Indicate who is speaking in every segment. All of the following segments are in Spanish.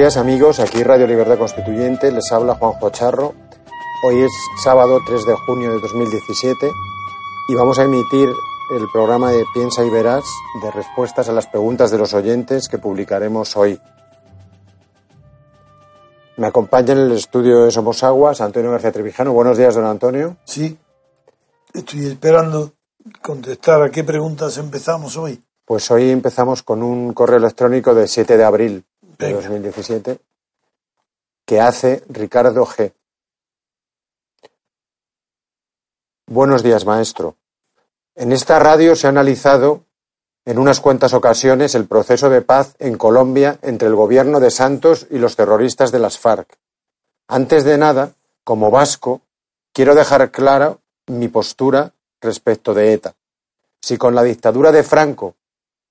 Speaker 1: Días amigos, aquí Radio Libertad Constituyente, les habla Juanjo Charro. Hoy es sábado 3 de junio de 2017 y vamos a emitir el programa de Piensa y Verás de respuestas a las preguntas de los oyentes que publicaremos hoy. Me acompaña en el estudio de Somos Aguas Antonio García Trevijano. Buenos días, don Antonio.
Speaker 2: Sí, estoy esperando contestar a qué preguntas empezamos hoy.
Speaker 1: Pues hoy empezamos con un correo electrónico de 7 de abril de
Speaker 2: Venga.
Speaker 1: 2017 que hace Ricardo G. Buenos días, maestro. En esta radio se ha analizado en unas cuantas ocasiones el proceso de paz en Colombia entre el gobierno de Santos y los terroristas de las FARC. Antes de nada, como vasco, quiero dejar clara mi postura respecto de ETA. Si con la dictadura de Franco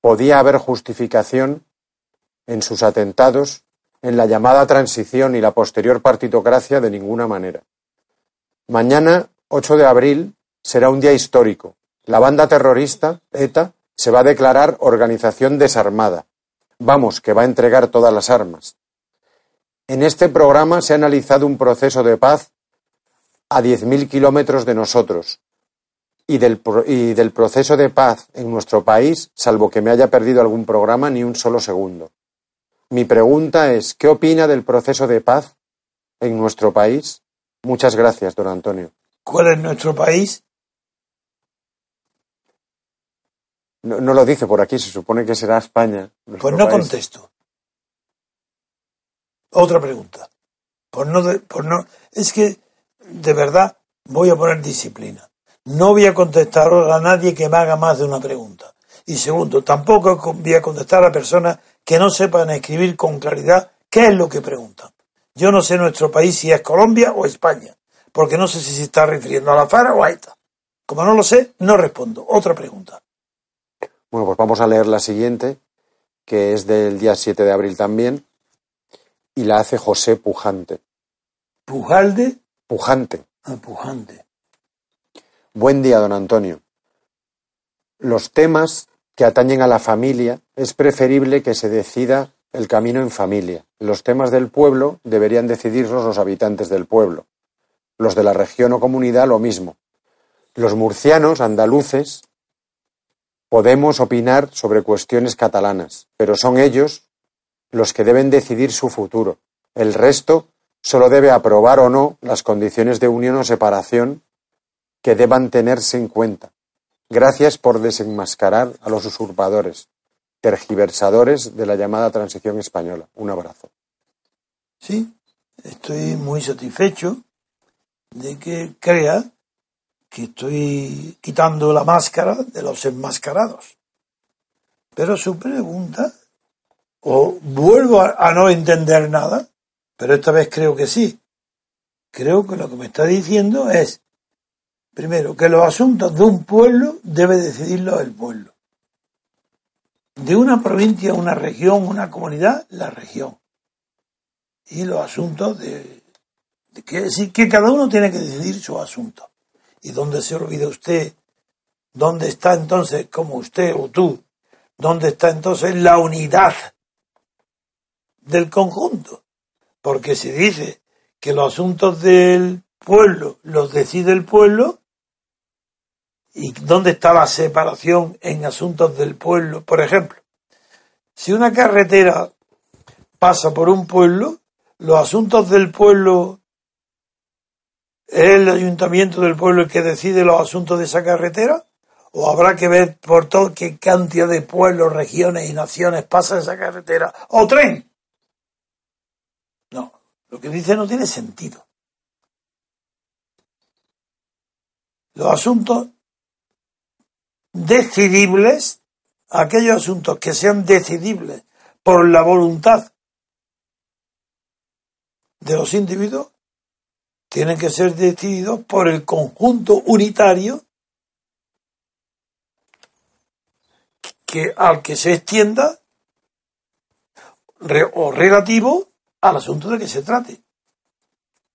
Speaker 1: podía haber justificación, en sus atentados, en la llamada transición y la posterior partitocracia de ninguna manera. Mañana, 8 de abril, será un día histórico. La banda terrorista, ETA, se va a declarar organización desarmada. Vamos, que va a entregar todas las armas. En este programa se ha analizado un proceso de paz a 10.000 kilómetros de nosotros, y del, y del proceso de paz en nuestro país, salvo que me haya perdido algún programa, ni un solo segundo. Mi pregunta es, ¿qué opina del proceso de paz en nuestro país? Muchas gracias, don Antonio.
Speaker 2: ¿Cuál es nuestro país?
Speaker 1: No, no lo dice por aquí, se supone que será España.
Speaker 2: Pues no
Speaker 1: país.
Speaker 2: contesto. Otra pregunta. Por no, de- por no, es que de verdad voy a poner disciplina. No voy a contestar a nadie que me haga más de una pregunta. Y segundo, tampoco voy a contestar a personas que no sepan escribir con claridad qué es lo que preguntan. Yo no sé nuestro país si es Colombia o España, porque no sé si se está refiriendo a la FARA o a ETA. Como no lo sé, no respondo. Otra pregunta.
Speaker 1: Bueno, pues vamos a leer la siguiente, que es del día 7 de abril también, y la hace José Pujante.
Speaker 2: Pujalde
Speaker 1: Pujante.
Speaker 2: a Pujante.
Speaker 1: Buen día, don Antonio. Los temas que atañen a la familia es preferible que se decida el camino en familia. Los temas del pueblo deberían decidirlos los habitantes del pueblo. Los de la región o comunidad lo mismo. Los murcianos, andaluces, podemos opinar sobre cuestiones catalanas, pero son ellos los que deben decidir su futuro. El resto solo debe aprobar o no las condiciones de unión o separación que deban tenerse en cuenta. Gracias por desenmascarar a los usurpadores, tergiversadores de la llamada transición española. Un abrazo.
Speaker 2: Sí, estoy muy satisfecho de que crea que estoy quitando la máscara de los enmascarados. Pero su pregunta, o vuelvo a, a no entender nada, pero esta vez creo que sí. Creo que lo que me está diciendo es, primero, que los asuntos de un pueblo debe decidirlo el pueblo. De una provincia, una región, una comunidad, la región y los asuntos de, que, que cada uno tiene que decidir su asunto. ¿Y dónde se olvida usted? ¿Dónde está entonces, como usted o tú, dónde está entonces la unidad del conjunto? Porque si dice que los asuntos del pueblo los decide el pueblo y dónde está la separación en asuntos del pueblo. Por ejemplo, si una carretera pasa por un pueblo, los asuntos del pueblo es el ayuntamiento del pueblo el que decide los asuntos de esa carretera o habrá que ver por todo qué cantidad de pueblos, regiones y naciones pasa esa carretera o tren. No, lo que dice no tiene sentido. Los asuntos decidibles, aquellos asuntos que sean decidibles por la voluntad de los individuos, tienen que ser decididos por el conjunto unitario que al que se extienda o relativo al asunto de que se trate.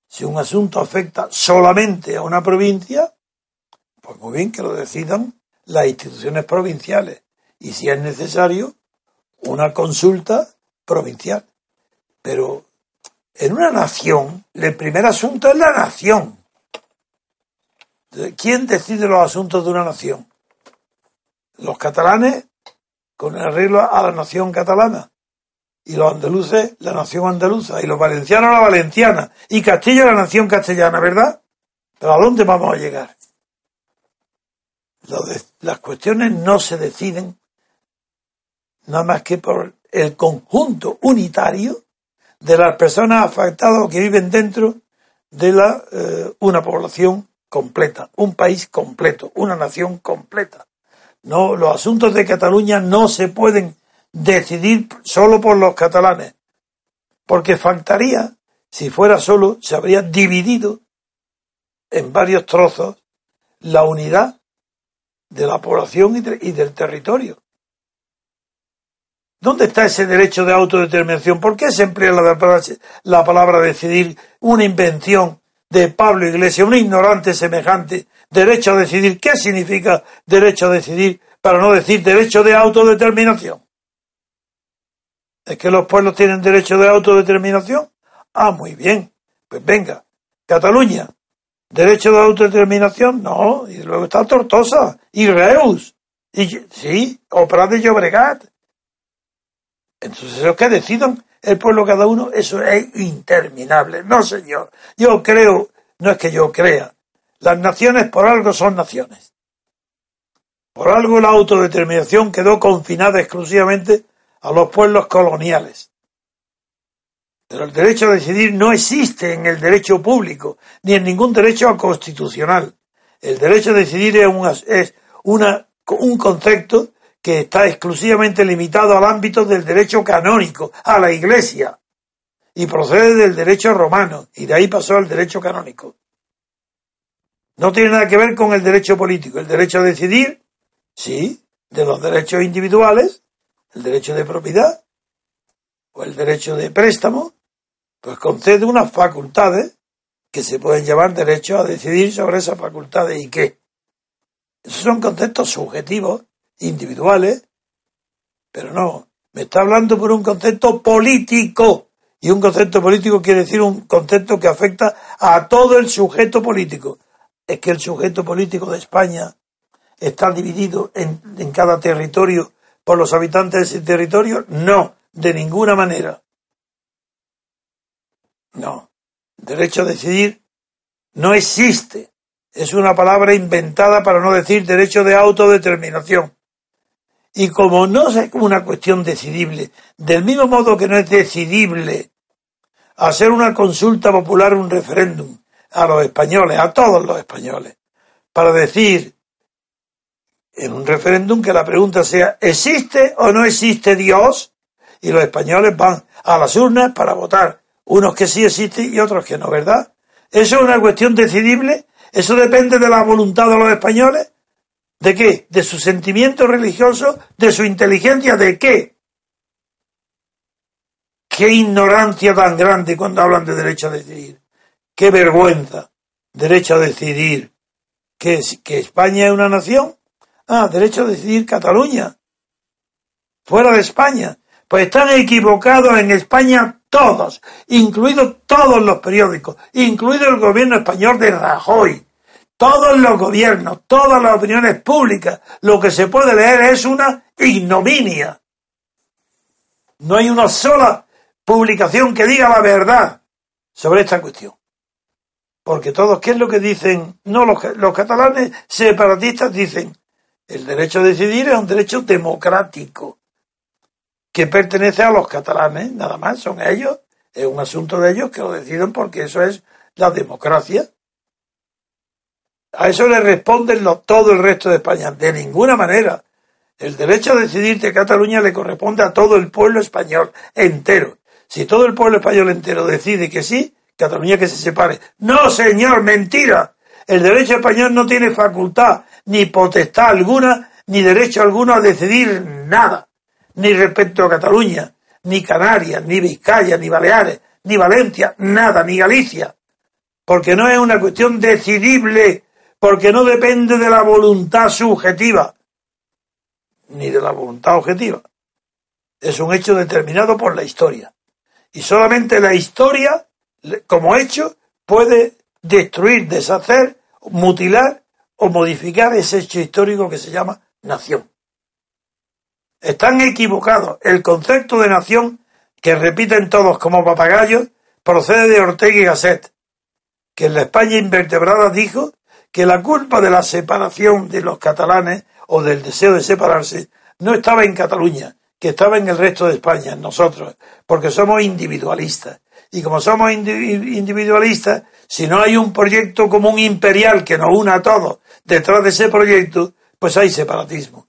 Speaker 2: Si un asunto afecta solamente a una provincia, pues muy bien que lo decidan las instituciones provinciales y si es necesario una consulta provincial. Pero en una nación, el primer asunto es la nación. ¿Quién decide los asuntos de una nación? Los catalanes con el arreglo a la nación catalana. Y los andaluces, la nación andaluza. Y los valencianos, la valenciana. Y Castilla, la nación castellana, ¿verdad? Pero ¿a dónde vamos a llegar? Las cuestiones no se deciden nada más que por el conjunto unitario de las personas afectadas que viven dentro de la, eh, una población completa, un país completo, una nación completa. No, los asuntos de Cataluña no se pueden decidir solo por los catalanes, porque faltaría, si fuera solo, se habría dividido en varios trozos la unidad de la población y, del territorio. ¿Dónde está ese derecho de autodeterminación? ¿Por qué se emplea la la palabra decidir una invención de Pablo Iglesias, un ignorante semejante, derecho a decidir? ¿Qué significa derecho a decidir para no decir derecho de autodeterminación? ¿Es que los pueblos tienen derecho de autodeterminación? Ah, muy bien. Pues venga, Cataluña, derecho de autodeterminación, no, y luego está Tortosa, y Reus, y sí, o de Llobregat. Entonces, los que decidan el pueblo cada uno, eso es interminable. No, señor. Yo creo, no es que yo crea, las naciones por algo son naciones. Por algo la autodeterminación quedó confinada exclusivamente a los pueblos coloniales. Pero el derecho a decidir no existe en el derecho público, ni en ningún derecho constitucional. El derecho a decidir es, es una, un concepto que está exclusivamente limitado al ámbito del derecho canónico, a la Iglesia, y procede del derecho romano, y de ahí pasó al derecho canónico. No tiene nada que ver con el derecho político. El derecho a decidir, sí, de los derechos individuales, el derecho de propiedad, o el derecho de préstamo, pues concede unas facultades que se pueden llevar derecho a decidir sobre esas facultades y qué. Esos son conceptos subjetivos, individuales, pero no, me está hablando por un concepto político. Y un concepto político quiere decir un concepto que afecta a todo el sujeto político. Es que el sujeto político de España está dividido en, en cada territorio por los habitantes de ese territorio. No, de ninguna manera. No. Derecho a decidir no existe. Es una palabra inventada para no decir derecho de autodeterminación. Y como no es una cuestión decidible, del mismo modo que no es decidible hacer una consulta popular, un referéndum a los españoles, a todos los españoles, para decir en un referéndum que la pregunta sea ¿existe o no existe Dios? Y los españoles van a las urnas para votar unos que sí existen y otros que no, ¿verdad? ¿Eso es una cuestión decidible? ¿Eso depende de la voluntad de los españoles? ¿De qué? ¿De su sentimiento religioso? ¿De su inteligencia? ¿De qué? Qué ignorancia tan grande cuando hablan de derecho a decidir. Qué vergüenza. Derecho a decidir. ¿Que, que España es una nación? Ah, derecho a decidir Cataluña. Fuera de España. Pues están equivocados en España todos, incluidos todos los periódicos, incluido el gobierno español de Rajoy, todos los gobiernos, todas las opiniones públicas, lo que se puede leer es una ignominia. No hay una sola publicación que diga la verdad sobre esta cuestión. Porque todos, ¿qué es lo que dicen? No, los, los catalanes separatistas dicen, el derecho a decidir es un derecho democrático que pertenece a los catalanes, nada más, son ellos, es un asunto de ellos que lo deciden porque eso es la democracia. A eso le responden todo el resto de España. De ninguna manera. El derecho a decidir de Cataluña le corresponde a todo el pueblo español entero. Si todo el pueblo español entero decide que sí, Cataluña que se separe. No, señor, mentira. El derecho español no tiene facultad, ni potestad alguna, ni derecho alguno a decidir nada. Ni respecto a Cataluña, ni Canarias, ni Vizcaya, ni Baleares, ni Valencia, nada, ni Galicia. Porque no es una cuestión decidible porque no depende de la voluntad subjetiva, ni de la voluntad objetiva. Es un hecho determinado por la historia. Y solamente la historia, como hecho, puede destruir, deshacer, mutilar o modificar ese hecho histórico que se llama nación. Están equivocados. El concepto de nación, que repiten todos como papagayos, procede de Ortega y Gasset, que en la España invertebrada dijo que la culpa de la separación de los catalanes o del deseo de separarse no estaba en Cataluña, que estaba en el resto de España, en nosotros, porque somos individualistas. Y como somos individualistas, si no hay un proyecto común imperial que nos una a todos detrás de ese proyecto, pues hay separatismo.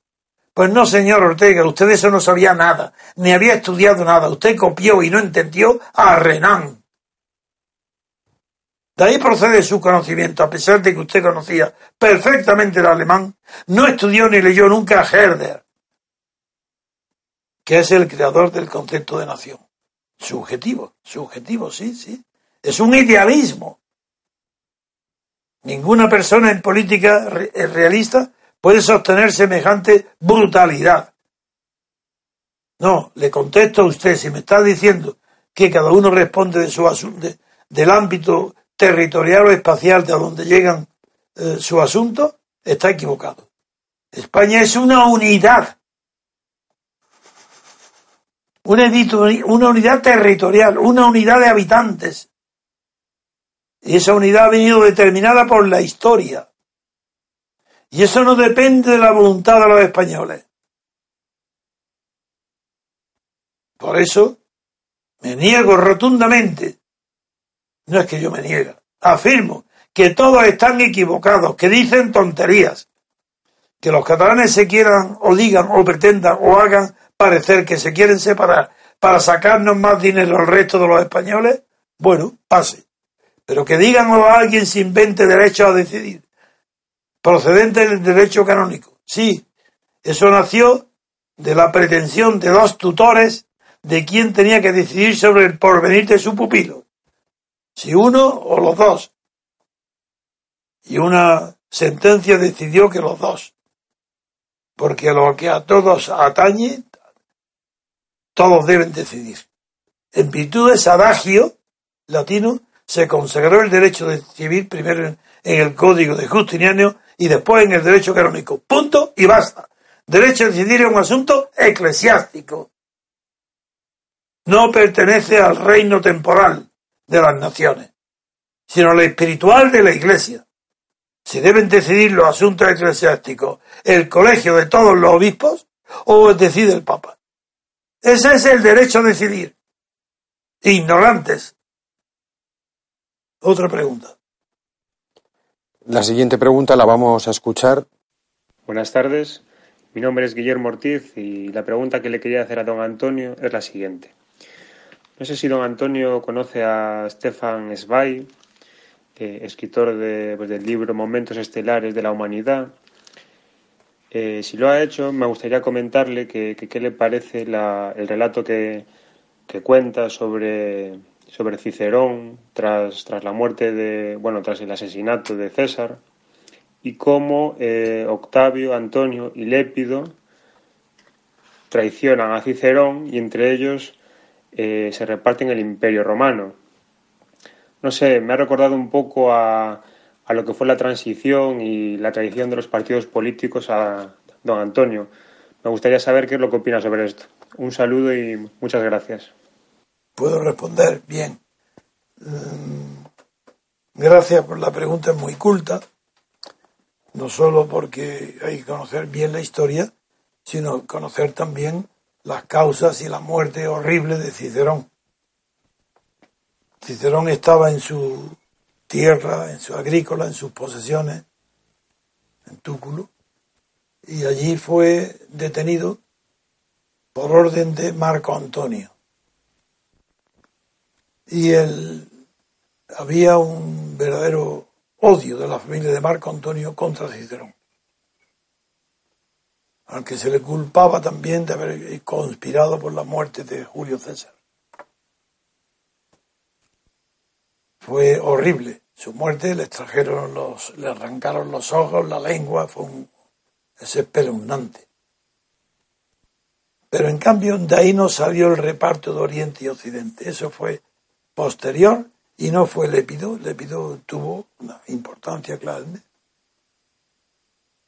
Speaker 2: Pues no, señor Ortega, usted de eso no sabía nada, ni había estudiado nada. Usted copió y no entendió a Renan. De ahí procede su conocimiento, a pesar de que usted conocía perfectamente el alemán, no estudió ni leyó nunca a Herder, que es el creador del concepto de nación. Subjetivo, subjetivo, sí, sí. Es un idealismo. Ninguna persona en política realista puede sostener semejante brutalidad. No, le contesto a usted, si me está diciendo que cada uno responde de su asunto, del ámbito territorial o espacial de a donde llegan eh, su asunto, está equivocado. España es una unidad. Una, una unidad territorial, una unidad de habitantes. Y esa unidad ha venido determinada por la historia. Y eso no depende de la voluntad de los españoles. Por eso me niego rotundamente no es que yo me niegue. Afirmo que todos están equivocados, que dicen tonterías. Que los catalanes se quieran o digan o pretendan o hagan parecer que se quieren separar para sacarnos más dinero al resto de los españoles, bueno, pase. Pero que digan o alguien se invente derecho a decidir, procedente del derecho canónico. Sí, eso nació de la pretensión de dos tutores de quien tenía que decidir sobre el porvenir de su pupilo si uno o los dos. Y una sentencia decidió que los dos. Porque lo que a todos atañe, todos deben decidir. En virtud de ese adagio latino, se consagró el derecho de decidir primero en, el Código de Justiniano y después en el derecho canónico. Punto y basta. Derecho a decidir es un asunto eclesiástico. No pertenece al reino temporal de las naciones, sino la espiritual de la Iglesia. Si deben decidir los asuntos eclesiásticos el colegio de todos los obispos o decide el Papa. Ese es el derecho a decidir. Ignorantes. Otra pregunta.
Speaker 1: La siguiente pregunta la vamos a escuchar.
Speaker 3: Buenas tardes. Mi nombre es Guillermo Ortiz y la pregunta que le quería hacer a don Antonio es la siguiente. No sé si don Antonio conoce a Stefan Zweig, escritor de, pues, del libro Momentos Estelares de la Humanidad. Eh, si lo ha hecho, me gustaría comentarle qué le parece el relato que, cuenta sobre, sobre Cicerón tras, tras la muerte de, bueno, tras el asesinato de César y cómo eh, Octavio, Antonio y Lépido traicionan a Cicerón y entre ellos eh, se reparten el Imperio Romano. No sé, me ha recordado un poco a, a lo que fue la transición y la tradición de los partidos políticos a don Antonio. Me gustaría saber qué es lo que opina sobre esto. Un saludo y muchas gracias.
Speaker 2: Puedo responder bien. Mm, gracias por la pregunta, es muy culta. No solo porque hay que conocer bien la historia, sino conocer también las causas y la muerte horrible de Cicerón. Cicerón estaba en su tierra, en su agrícola, en sus posesiones, en Túculo, y allí fue detenido por orden de Marco Antonio. Y él, había un verdadero odio de la familia de Marco Antonio contra Cicerón al que se le culpaba también de haber conspirado por la muerte de Julio César. Fue horrible. Su muerte le extrajeron los, le arrancaron los ojos, la lengua, fue un, es espeluznante. Pero en cambio de ahí no salió el reparto de Oriente y Occidente. Eso fue posterior y no fue Lépido. Lépido tuvo una importancia clave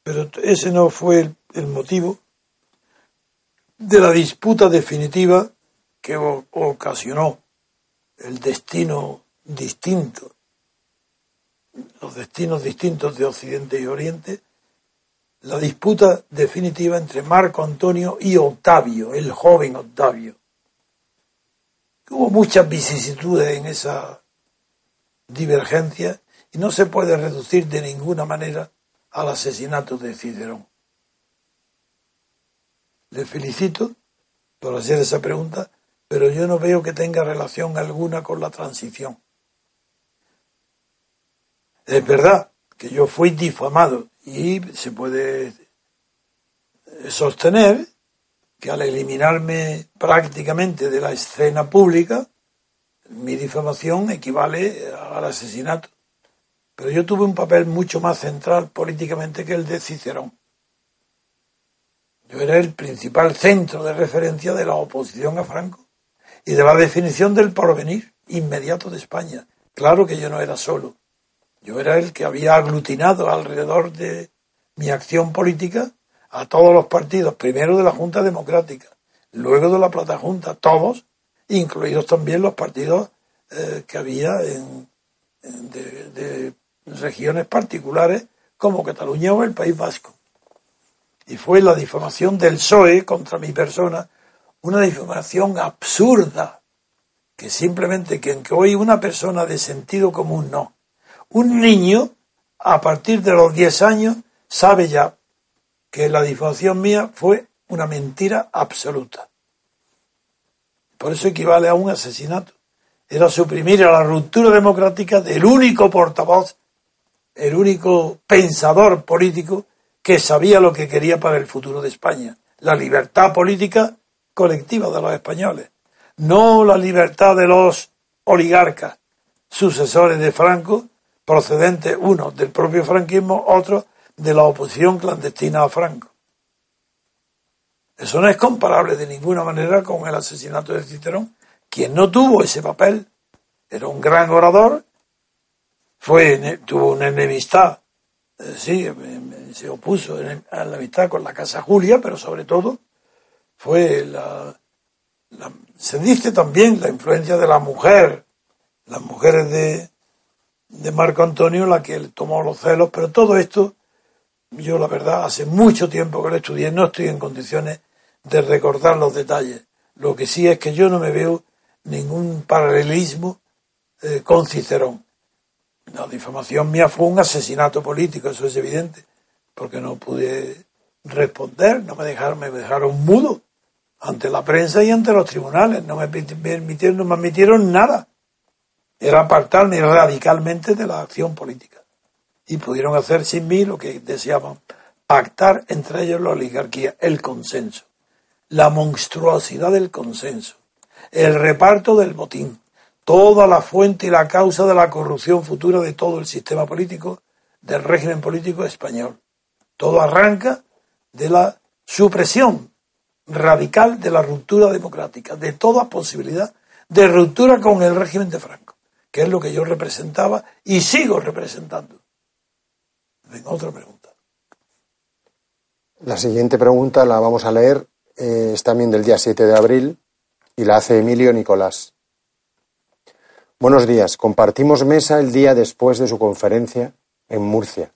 Speaker 2: pero ese no fue el, motivo de la disputa definitiva que ocasionó el destino distinto, los destinos distintos de Occidente y Oriente, la disputa definitiva entre Marco Antonio y Octavio, el joven Octavio. Hubo muchas vicisitudes en esa divergencia y no se puede reducir de ninguna manera al asesinato de Cicerón. Le felicito por hacer esa pregunta, pero yo no veo que tenga relación alguna con la transición. Es verdad que yo fui difamado y se puede sostener que al eliminarme prácticamente de la escena pública, mi difamación equivale al asesinato. Pero yo tuve un papel mucho más central políticamente que el de Cicerón. Yo era el principal centro de referencia de la oposición a Franco y de la definición del porvenir inmediato de España. Claro que yo no era solo. Yo era el que había aglutinado alrededor de mi acción política a todos los partidos, primero de la Junta Democrática, luego de la Plata Junta, todos, incluidos también los partidos eh, que había en, de regiones particulares como Cataluña o el País Vasco. Y fue la difamación del PSOE contra mi persona, una difamación absurda, que simplemente que, que hoy una persona de sentido común no. Un niño, a partir de los 10 años, sabe ya que la difamación mía fue una mentira absoluta. Por eso equivale a un asesinato. Era suprimir a la ruptura democrática del único portavoz el único pensador político que sabía lo que quería para el futuro de España, la libertad política colectiva de los españoles, no la libertad de los oligarcas, sucesores de Franco, procedentes uno del propio franquismo, otro de la oposición clandestina a Franco. Eso no es comparable de ninguna manera con el asesinato de Cicerón, quien no tuvo ese papel. Era un gran orador fue, tuvo una enemistad, eh, sí, se opuso a la amistad con la Casa Julia, pero sobre todo fue la, se dice también la influencia de la mujer, las mujeres de, de Marco Antonio, la que tomó los celos, pero todo esto, yo la verdad, hace mucho tiempo que lo estudié, no estoy en condiciones de recordar los detalles. Lo que sí es que yo no me veo ningún paralelismo eh, con Cicerón. La difamación mía fue un asesinato político, eso es evidente, porque no pude responder, no me dejaron, me dejaron mudo ante la prensa y ante los tribunales, no me permitieron, no me admitieron nada. Era apartarme radicalmente de la acción política. Y pudieron hacer sin mí lo que deseaban, pactar entre ellos la oligarquía, el consenso, la monstruosidad del consenso, el reparto del botín, toda la fuente y la causa de la corrupción futura de todo el sistema político, del régimen político español. Todo arranca de la supresión radical de la ruptura democrática, de toda posibilidad de ruptura con el régimen de Franco, que es lo que yo representaba y sigo representando. Venga, otra pregunta.
Speaker 1: La siguiente pregunta la vamos a leer, eh, es también del día 7 de abril y la hace Emilio Nicolás. Buenos días. Compartimos mesa el día después de su conferencia en Murcia.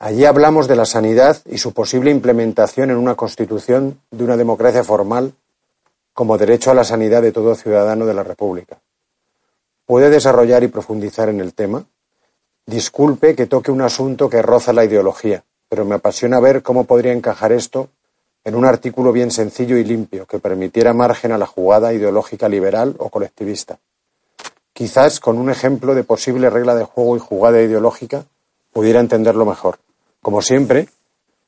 Speaker 1: Allí hablamos de la sanidad y su posible implementación en una constitución de una democracia formal como derecho a la sanidad de todo ciudadano de la República. ¿Puede desarrollar y profundizar en el tema? Disculpe que toque un asunto que roza la ideología, pero me apasiona ver cómo podría encajar esto en un artículo bien sencillo y limpio que permitiera margen a la jugada ideológica liberal o colectivista. Quizás con un ejemplo de posible regla de juego y jugada ideológica pudiera entenderlo mejor. Como siempre,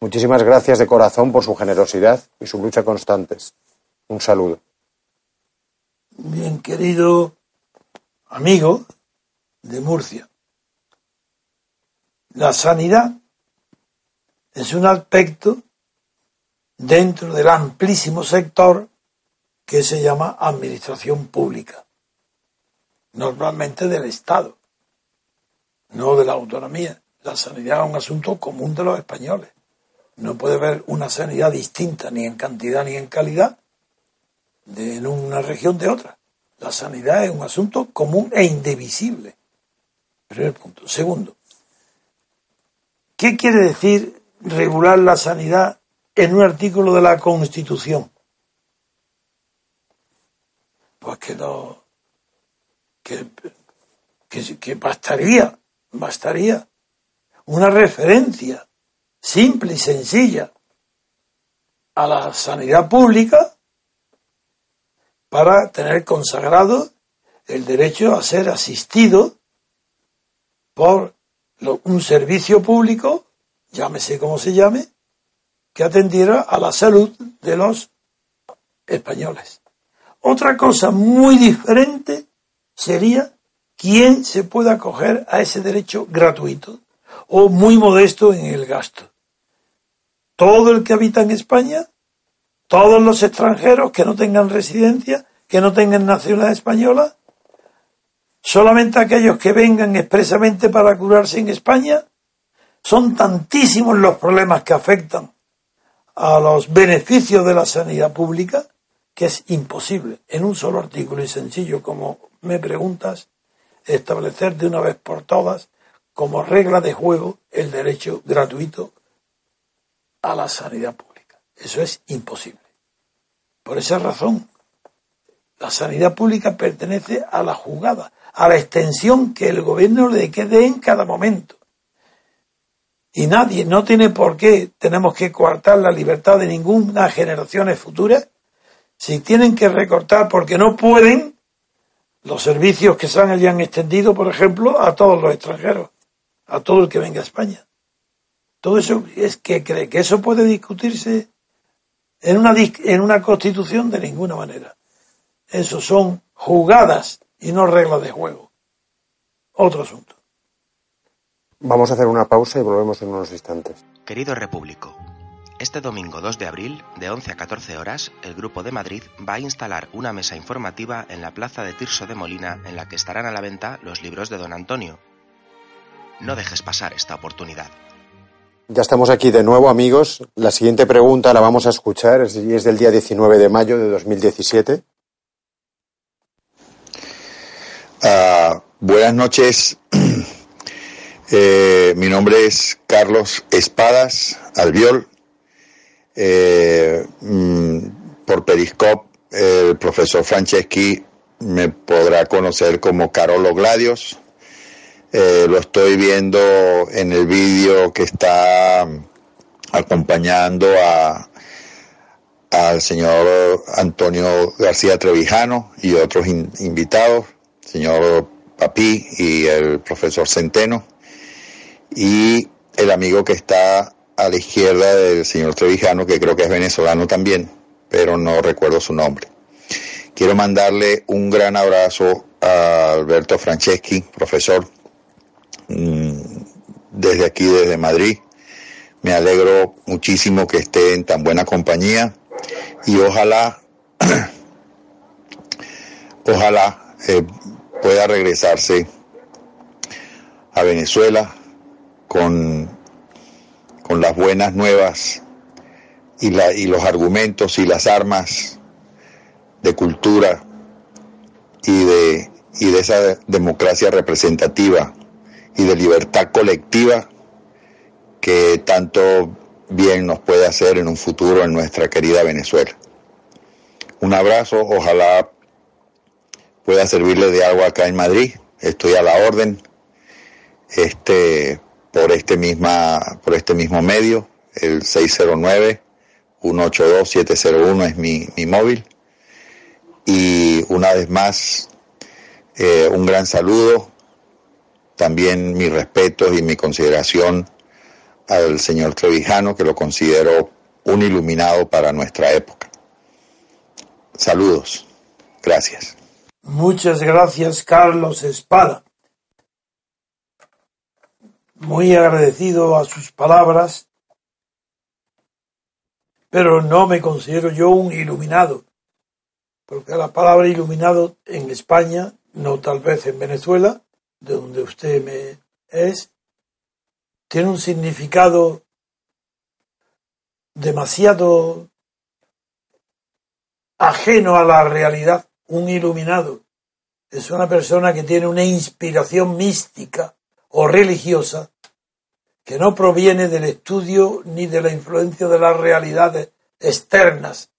Speaker 1: muchísimas gracias de corazón por su generosidad y su lucha constantes. Un saludo.
Speaker 2: Bien querido amigo de Murcia, la sanidad es un aspecto dentro del amplísimo sector que se llama administración pública, normalmente del Estado, no de la autonomía. La sanidad es un asunto común de los españoles. No puede haber una sanidad distinta ni en cantidad ni en calidad de en una región de otra. La sanidad es un asunto común e indivisible. Primer punto. Segundo, ¿qué quiere decir regular la sanidad en un artículo de la Constitución? Pues que no. que, bastaría, bastaría una referencia simple y sencilla a la sanidad pública para tener consagrado el derecho a ser asistido por un servicio público, llámese como se llame, que atendiera a la salud de los españoles. Otra cosa muy diferente sería quién se puede acoger a ese derecho gratuito o muy modesto en el gasto. Todo el que habita en España, todos los extranjeros que no tengan residencia, que no tengan nacionalidad española, solamente aquellos que vengan expresamente para curarse en España, son tantísimos los problemas que afectan a los beneficios de la sanidad pública que es imposible en un solo artículo y sencillo como me preguntas establecer de una vez por todas como regla de juego el derecho gratuito a la sanidad pública. Eso es imposible. Por esa razón, la sanidad pública pertenece a la jugada, a la extensión que el gobierno le quede en cada momento. Y nadie, no tiene por qué, tenemos que coartar la libertad de ninguna generaciones futuras. Si tienen que recortar porque no pueden, los servicios que se han extendido, por ejemplo, a todos los extranjeros a todo el que venga a España. Todo eso es que cree que eso puede discutirse en una, en una constitución de ninguna manera. Eso son jugadas y no reglas de juego. Otro asunto.
Speaker 1: Vamos a hacer una pausa y volvemos en unos instantes.
Speaker 4: Querido Repúblico, este domingo 2 de abril, de 11 a 14 horas, el Grupo de Madrid va a instalar una mesa informativa en la plaza de Tirso de Molina en la que estarán a la venta los libros de don Antonio, no dejes pasar esta oportunidad.
Speaker 1: Ya estamos aquí de nuevo, amigos. La siguiente pregunta la vamos a escuchar y es del día 19 de mayo de 2017.
Speaker 5: Ah, buenas noches. Eh, mi nombre es Carlos Espadas Albiol. Eh, mm, por Periscope, el profesor Franceschi me podrá conocer como Carolo Gladios. Eh, lo estoy viendo en el vídeo que está acompañando a al señor Antonio García Trevijano y otros invitados, señor Papi y el profesor Centeno, y el amigo que está a la izquierda del señor Trevijano, que creo que es venezolano también, pero no recuerdo su nombre. Quiero mandarle un gran abrazo a Alberto Franceschi, profesor, Mm, desde aquí, desde Madrid. Me alegro muchísimo que esté en tan buena compañía y ojalá ojalá eh, pueda regresarse a Venezuela con, con las buenas nuevas y, la, y los argumentos y las armas de cultura y de, y de esa democracia representativa y de libertad colectiva que tanto bien nos puede hacer en un futuro en nuestra querida Venezuela. Un abrazo, ojalá pueda servirle de algo acá en Madrid. Estoy a la orden este, por, este misma, por este mismo medio, el 609-182-701 es mi, mi móvil. Y una vez más, eh, un gran saludo, también mi respeto y mi consideración al señor Trevijano, que lo considero un iluminado para nuestra época. Saludos. Gracias.
Speaker 2: Muchas gracias, Carlos Espada. Muy agradecido a sus palabras, pero no me considero yo un iluminado, porque la palabra iluminado en España, no tal vez en Venezuela, de donde usted me es, tiene un significado demasiado ajeno a la realidad. Un iluminado es una persona que tiene una inspiración mística o religiosa que no proviene del estudio ni de la influencia de las realidades externas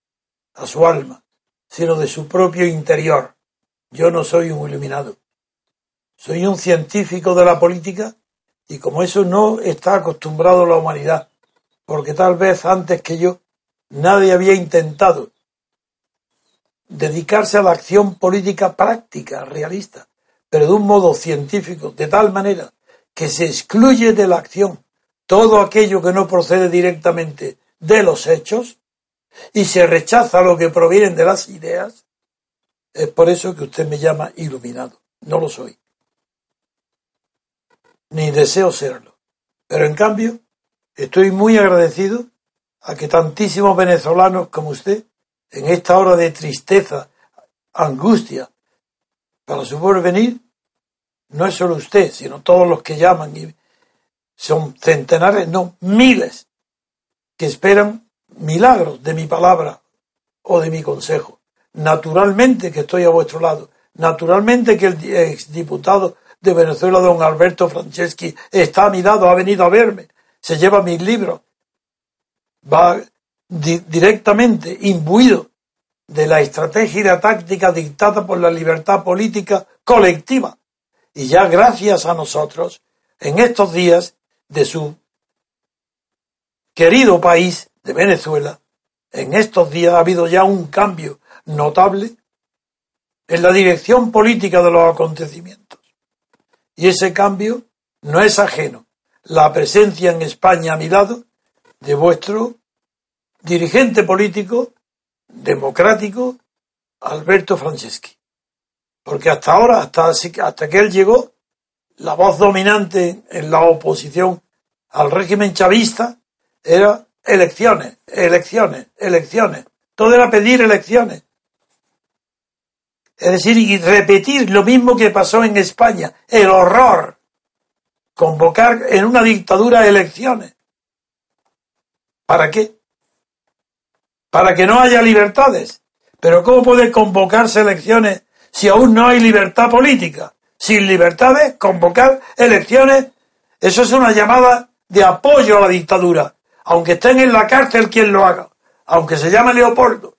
Speaker 2: a su alma, sino de su propio interior. Yo no soy un iluminado. Soy un científico de la política y como eso no está acostumbrado la humanidad, porque tal vez antes que yo nadie había intentado dedicarse a la acción política práctica, realista, pero de un modo científico, de tal manera que se excluye de la acción todo aquello que no procede directamente de los hechos y se rechaza lo que proviene de las ideas, es por eso que usted me llama iluminado. No lo soy ni deseo serlo. Pero en cambio, estoy muy agradecido a que tantísimos venezolanos como usted, en esta hora de tristeza, angustia, para su porvenir, no es solo usted, sino todos los que llaman, y son centenares, no, miles, que esperan milagros de mi palabra o de mi consejo. Naturalmente que estoy a vuestro lado. Naturalmente que el exdiputado de Venezuela, don Alberto Franceschi, está a mi lado, ha venido a verme, se lleva mis libros, va directamente imbuido de la estrategia y la táctica dictada por la libertad política colectiva. Y ya gracias a nosotros, en estos días de su querido país de Venezuela, en estos días ha habido ya un cambio notable en la dirección política de los acontecimientos. Y ese cambio no es ajeno. La presencia en España a mi lado de vuestro dirigente político democrático, Alberto Franceschi. Porque hasta ahora, hasta, hasta que él llegó, la voz dominante en la oposición al régimen chavista era elecciones, elecciones, elecciones. Todo era pedir elecciones. Es decir, y repetir lo mismo que pasó en España, el horror. Convocar en una dictadura elecciones. ¿Para qué? Para que no haya libertades. Pero ¿cómo puede convocarse elecciones si aún no hay libertad política? Sin libertades, convocar elecciones, eso es una llamada de apoyo a la dictadura. Aunque estén en la cárcel quien lo haga. Aunque se llame Leopoldo.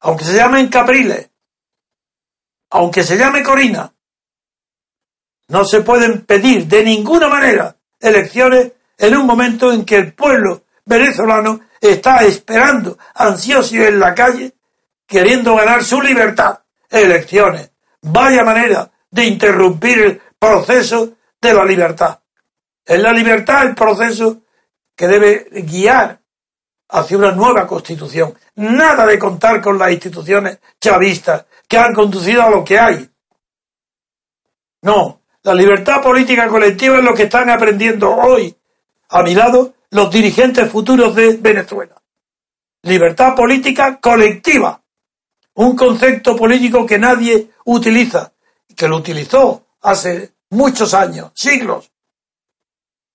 Speaker 2: Aunque se llamen Capriles aunque se llame Corina, no se pueden pedir de ninguna manera elecciones en un momento en que el pueblo venezolano está esperando, ansioso en la calle, queriendo ganar su libertad. Elecciones. Vaya manera de interrumpir el proceso de la libertad. Es la libertad el proceso que debe guiar hacia una nueva constitución. Nada de contar con las instituciones chavistas que han conducido a lo que hay. No, la libertad política colectiva es lo que están aprendiendo hoy, a mi lado, los dirigentes futuros de Venezuela. Libertad política colectiva. un concepto político que nadie utiliza, que lo utilizó hace muchos años, siglos,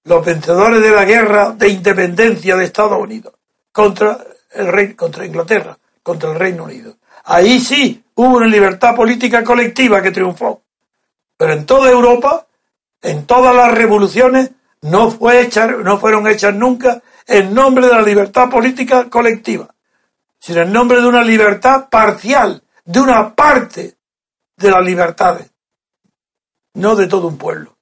Speaker 2: los vencedores de la guerra de independencia de Estados Unidos contra el rey, contra Inglaterra, contra el Reino Unido. Ahí sí hubo una libertad política colectiva que triunfó. Pero en toda Europa, en todas las revoluciones, no, fue hecha, no fueron hechas nunca en nombre de la libertad política colectiva, sino en nombre de una libertad parcial, de una parte de las libertades, no de todo un pueblo.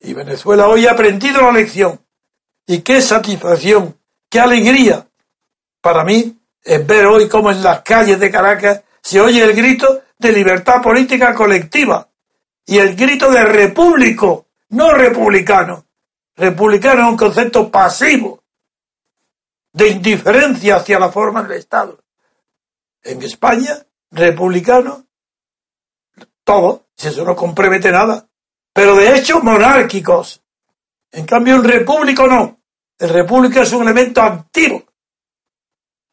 Speaker 2: Y Venezuela hoy ha aprendido la lección. Y qué satisfacción, qué alegría para mí es ver hoy cómo en las calles de Caracas se oye el grito de libertad política colectiva y el grito de repúblico, no republicano. Republicano es un concepto pasivo de indiferencia hacia la forma del Estado. En España, republicano, todo, si eso no compromete nada, pero de hecho monárquicos. En cambio, un repúblico no. El repúblico es un elemento activo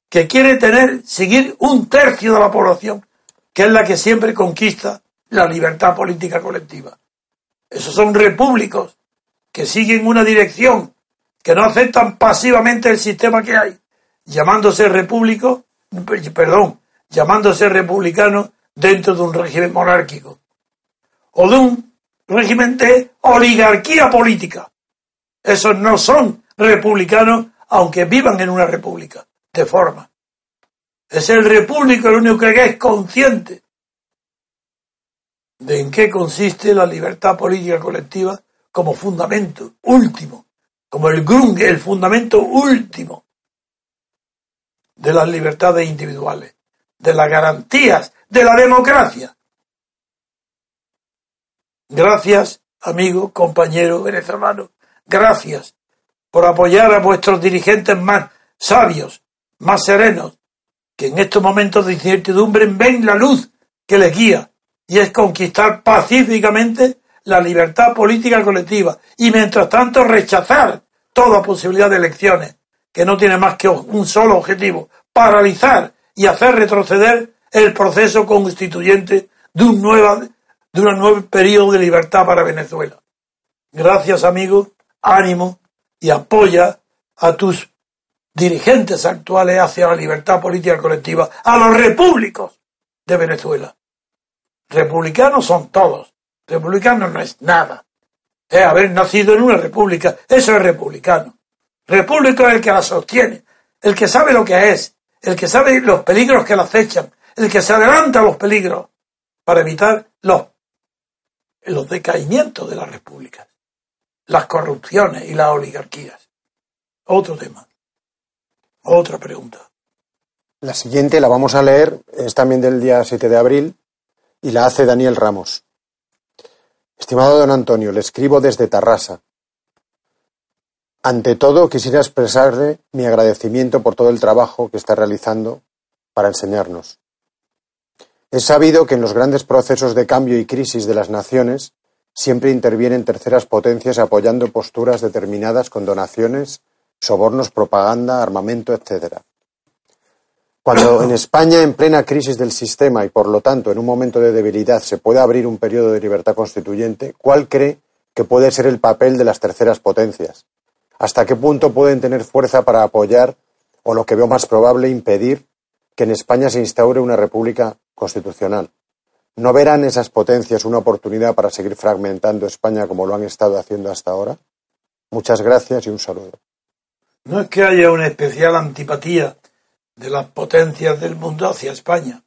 Speaker 2: que quiere tener, seguir un tercio de la población, que es la que siempre conquista la libertad política colectiva. Esos son repúblicos que siguen una dirección, que no aceptan pasivamente el sistema que hay, llamándose repúblico, perdón, llamándose republicano dentro de un régimen monárquico o de un régimen de oligarquía política. Esos no son republicanos aunque vivan en una república, de forma. Es el repúblico el único que es consciente de en qué consiste la libertad política colectiva como fundamento último, como el grung, el fundamento último de las libertades individuales, de las garantías, de la democracia. Gracias, amigo, compañero venezolano, gracias por apoyar a vuestros dirigentes más sabios, más serenos, que en estos momentos de incertidumbre ven la luz que les guía y es conquistar pacíficamente la libertad política colectiva y mientras tanto rechazar toda posibilidad de elecciones que no tiene más que un solo objetivo, paralizar y hacer retroceder el proceso constituyente de un, de un nuevo periodo de libertad para Venezuela. Gracias amigos, ánimo y apoya a tus dirigentes actuales hacia la libertad política colectiva, a los repúblicos de Venezuela. Republicanos son todos. Republicano no es nada. Es haber nacido en una república. Eso es republicano. Repúblico es el que la sostiene, el que sabe lo que es, el que sabe los peligros que la acechan, el que se adelanta a los peligros para evitar los, los decaimientos de las repúblicas, las corrupciones y las oligarquías. Otro tema. Otra pregunta.
Speaker 1: La siguiente la vamos a leer, es también del día 7 de abril, y la hace Daniel Ramos. Estimado don Antonio, le escribo desde Tarrasa. Ante todo, quisiera expresarle mi agradecimiento por todo el trabajo que está realizando para enseñarnos. Es sabido que en los grandes procesos de cambio y crisis de las naciones siempre intervienen terceras potencias apoyando posturas determinadas con donaciones, sobornos, propaganda, armamento, etc. Cuando en España, en plena crisis del sistema y por lo tanto en un momento de debilidad, se puede abrir un periodo de libertad constituyente, ¿cuál cree que puede ser el papel de las terceras potencias? ¿Hasta qué punto pueden tener fuerza para apoyar, o lo que veo más probable, impedir que en España se instaure una república constitucional? ¿No verán esas potencias una oportunidad para seguir fragmentando España como lo han estado haciendo hasta ahora? Muchas gracias y un saludo.
Speaker 2: No es que haya una especial antipatía de las potencias del mundo hacia España.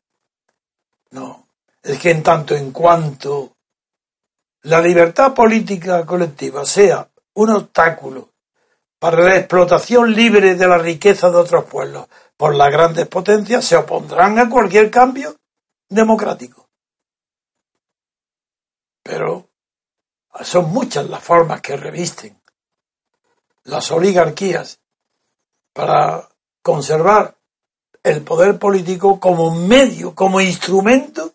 Speaker 2: No, es que en tanto en cuanto la libertad política colectiva sea un obstáculo para la explotación libre de la riqueza de otros pueblos por las grandes potencias, se opondrán a cualquier cambio democrático. Pero son muchas las formas que revisten las oligarquías para conservar el poder político como medio, como instrumento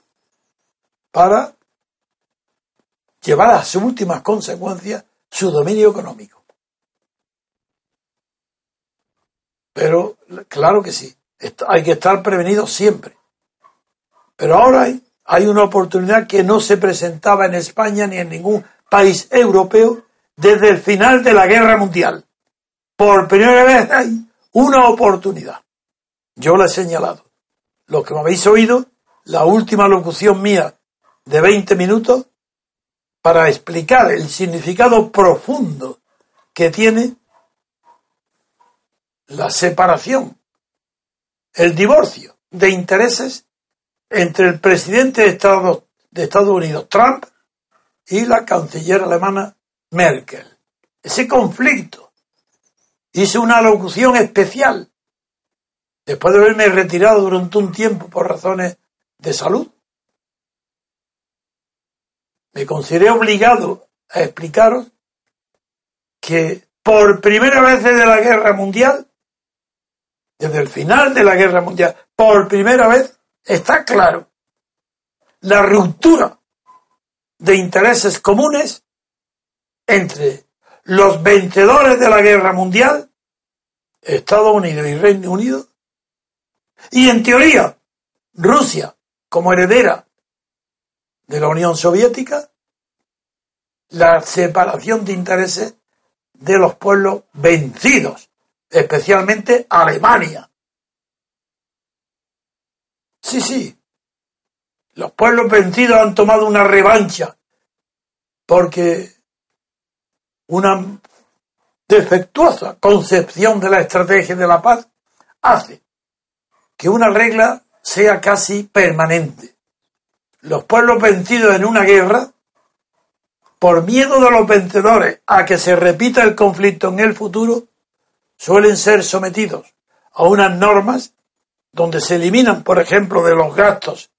Speaker 2: para llevar a sus últimas consecuencias su dominio económico. Pero claro que sí, hay que estar prevenido siempre. Pero ahora hay, hay una oportunidad que no se presentaba en España ni en ningún país europeo desde el final de la guerra mundial. Por primera vez hay una oportunidad. Yo la he señalado. Los que me habéis oído, la última locución mía de 20 minutos para explicar el significado profundo que tiene la separación, el divorcio de intereses entre el presidente de Estados, de Estados Unidos, Trump, y la canciller alemana Merkel. Ese conflicto. Hice una locución especial después de haberme retirado durante un tiempo por razones de salud. Me consideré obligado a explicaros que por primera vez desde la guerra mundial, desde el final de la guerra mundial, por primera vez está claro la ruptura de intereses comunes entre los vencedores de la guerra mundial, Estados Unidos y Reino Unido, y en teoría Rusia como heredera de la Unión Soviética, la separación de intereses de los pueblos vencidos, especialmente Alemania. Sí, sí, los pueblos vencidos han tomado una revancha porque una defectuosa concepción de la estrategia de la paz hace que una regla sea casi permanente. Los pueblos vencidos en una guerra, por miedo de los vencedores a que se repita el conflicto en el futuro, suelen ser sometidos a unas normas donde se eliminan, por ejemplo, de los gastos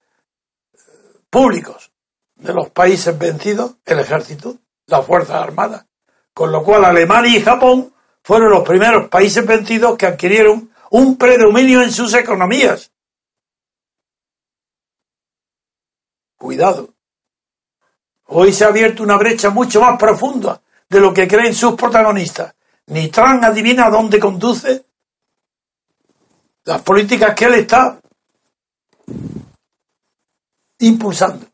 Speaker 2: públicos de los países vencidos, el ejército, las Fuerzas Armadas. Con lo cual Alemania y Japón fueron los primeros países vencidos que adquirieron un predominio en sus economías. Cuidado. Hoy se ha abierto una brecha mucho más profunda de lo que creen sus protagonistas. Ni Trump adivina dónde conduce las políticas que él está impulsando.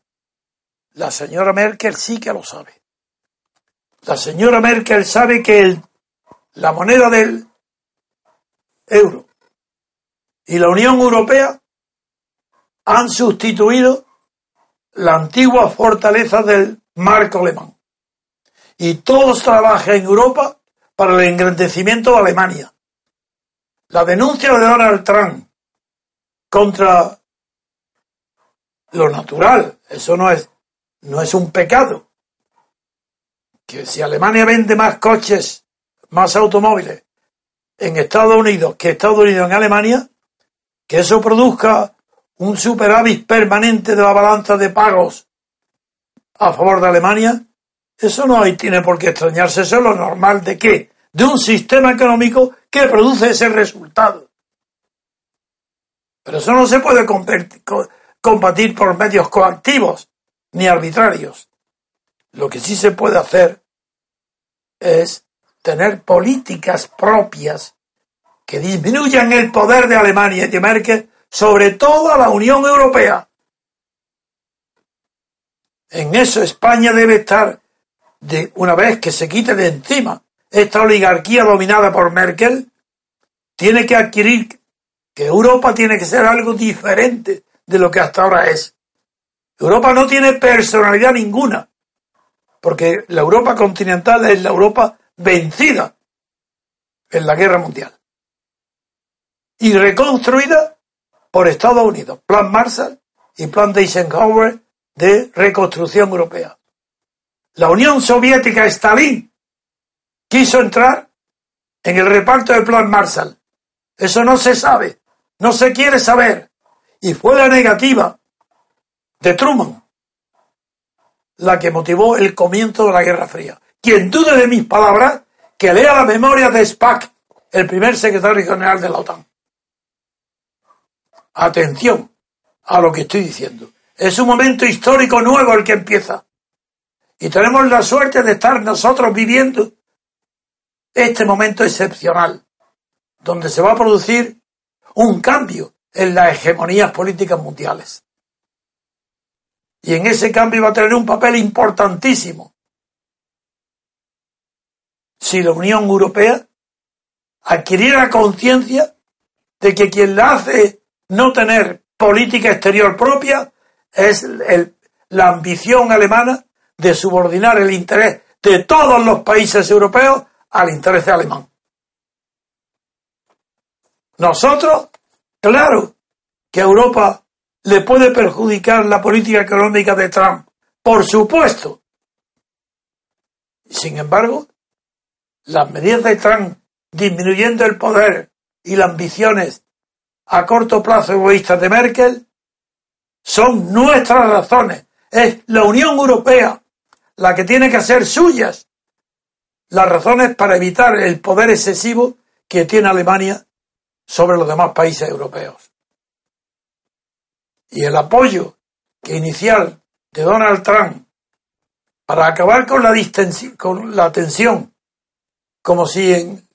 Speaker 2: La señora Merkel sí que lo sabe. La señora Merkel sabe que la moneda del euro y la Unión Europea han sustituido la antigua fortaleza del marco alemán. Y todos trabajan en Europa para el engrandecimiento de Alemania. La denuncia de Donald Trump contra lo natural. Eso no es, no es un pecado. Que si Alemania vende más coches, más automóviles en Estados Unidos que Estados Unidos en Alemania, que eso produzca un superávit permanente de la balanza de pagos a favor de Alemania, eso no tiene por qué extrañarse, eso es lo normal de qué? De un sistema económico que produce ese resultado. Pero eso no se puede combatir por medios coactivos ni arbitrarios. Lo que sí se puede hacer es tener políticas propias que disminuyan el poder de Alemania y de Merkel sobre toda la Unión Europea. En eso España debe estar, de una vez que se quite de encima esta oligarquía dominada por Merkel, tiene que adquirir que Europa tiene que ser algo diferente de lo que hasta ahora es. Europa no tiene personalidad ninguna, porque la Europa continental es la Europa vencida en la guerra mundial y reconstruida por Estados Unidos, Plan Marshall y Plan Eisenhower de reconstrucción europea. La Unión Soviética Stalin quiso entrar en el reparto del Plan Marshall. Eso no se sabe, no se quiere saber y fue la negativa de Truman la que motivó el comienzo de la Guerra Fría. Quien dude de mis palabras, que lea la memoria de Spack, el primer secretario general de la OTAN. Atención a lo que estoy diciendo. Es un momento histórico nuevo el que empieza. Y tenemos la suerte de estar nosotros viviendo este momento excepcional, donde se va a producir un cambio en las hegemonías políticas mundiales. Y en ese cambio va a tener un papel importantísimo. Si la Unión Europea adquiriera conciencia de que quien la hace no tener política exterior propia es la ambición alemana de subordinar el interés de todos los países europeos al interés alemán. Nosotros, claro, que a Europa le puede perjudicar la política económica de Trump, por supuesto. Sin embargo, las medidas de Trump disminuyendo el poder y las ambiciones a corto plazo egoístas de Merkel son nuestras razones. Es la Unión Europea la que tiene que hacer suyas las razones para evitar el poder excesivo que tiene Alemania sobre los demás países europeos. Y el apoyo que inicial de Donald Trump para acabar con la, con la tensión, como si en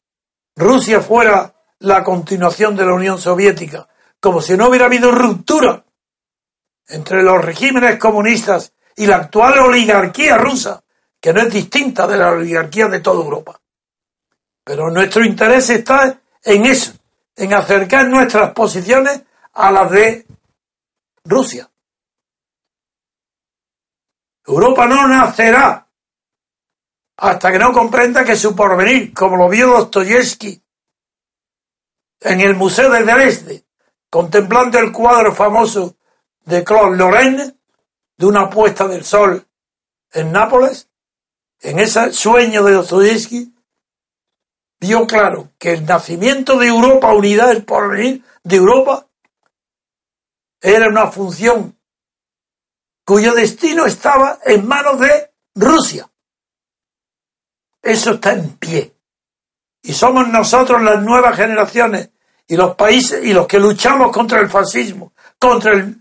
Speaker 2: Rusia fuera la continuación de la Unión Soviética, como si no hubiera habido ruptura entre los regímenes comunistas y la actual oligarquía rusa, que no es distinta de la oligarquía de toda Europa. Pero nuestro interés está en eso, en acercar nuestras posiciones a las de Rusia. Europa no nacerá hasta que no comprenda que su porvenir, como lo vio Dostoyevsky en el Museo de Dresde, contemplando el cuadro famoso de Claude Lorraine, de una puesta del sol en Nápoles, en ese sueño de Dostoyevsky, vio claro que el nacimiento de Europa, unidad, el porvenir de Europa, era una función cuyo destino estaba en manos de Rusia. Eso está en pie. Y somos nosotros las nuevas generaciones y los países y los que luchamos contra el fascismo, contra el,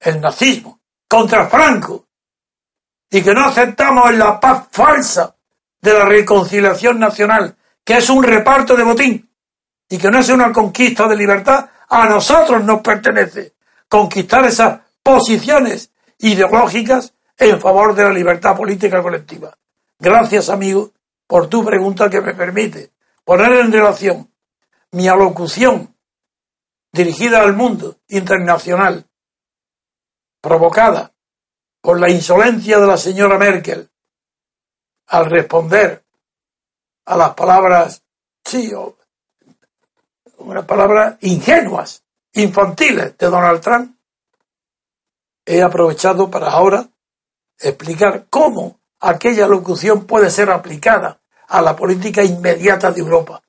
Speaker 2: el nazismo, contra Franco, y que no aceptamos la paz falsa de la reconciliación nacional, que es un reparto de botín y que no es una conquista de libertad, a nosotros nos pertenece conquistar esas posiciones ideológicas en favor de la libertad política colectiva. Gracias, amigo, por tu pregunta que me permite poner en relación mi alocución dirigida al mundo internacional, provocada por la insolencia de la señora Merkel al responder a las palabras, sí, unas palabras ingenuas, infantiles de Donald Trump, he aprovechado para ahora explicar cómo aquella locución puede ser aplicada a la política inmediata de Europa.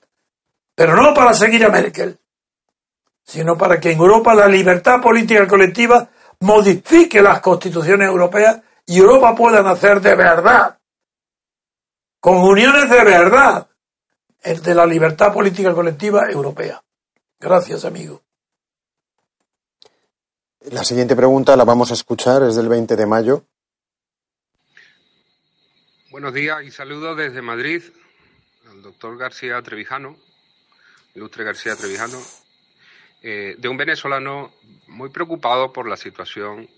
Speaker 2: Pero no para seguir a Merkel, sino para que en Europa la libertad política colectiva modifique las constituciones europeas y Europa pueda nacer de verdad, con uniones de verdad, el de la libertad política colectiva europea. Gracias, amigo.
Speaker 1: La siguiente pregunta la vamos a escuchar, es del 20 de mayo.
Speaker 6: Buenos días y saludos desde Madrid al doctor García Trevijano, ilustre García Trevijano, eh, de un venezolano muy preocupado por la situación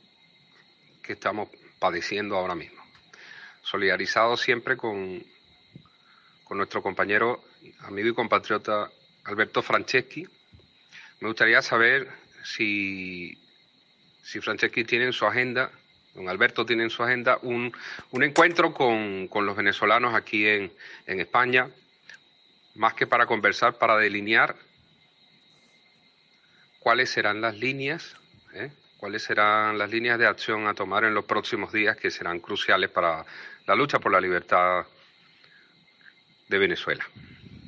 Speaker 6: que estamos padeciendo ahora mismo. Solidarizado siempre con, con nuestro compañero, amigo y compatriota Alberto Franceschi. Me gustaría saber si si Franceschi tiene en su agenda, don Alberto tiene en su agenda un, encuentro con, los venezolanos aquí en, España, más que para conversar, para delinear cuáles serán las líneas, ¿eh? cuáles serán las líneas de acción a tomar en los próximos días que serán cruciales para la lucha por la libertad de Venezuela.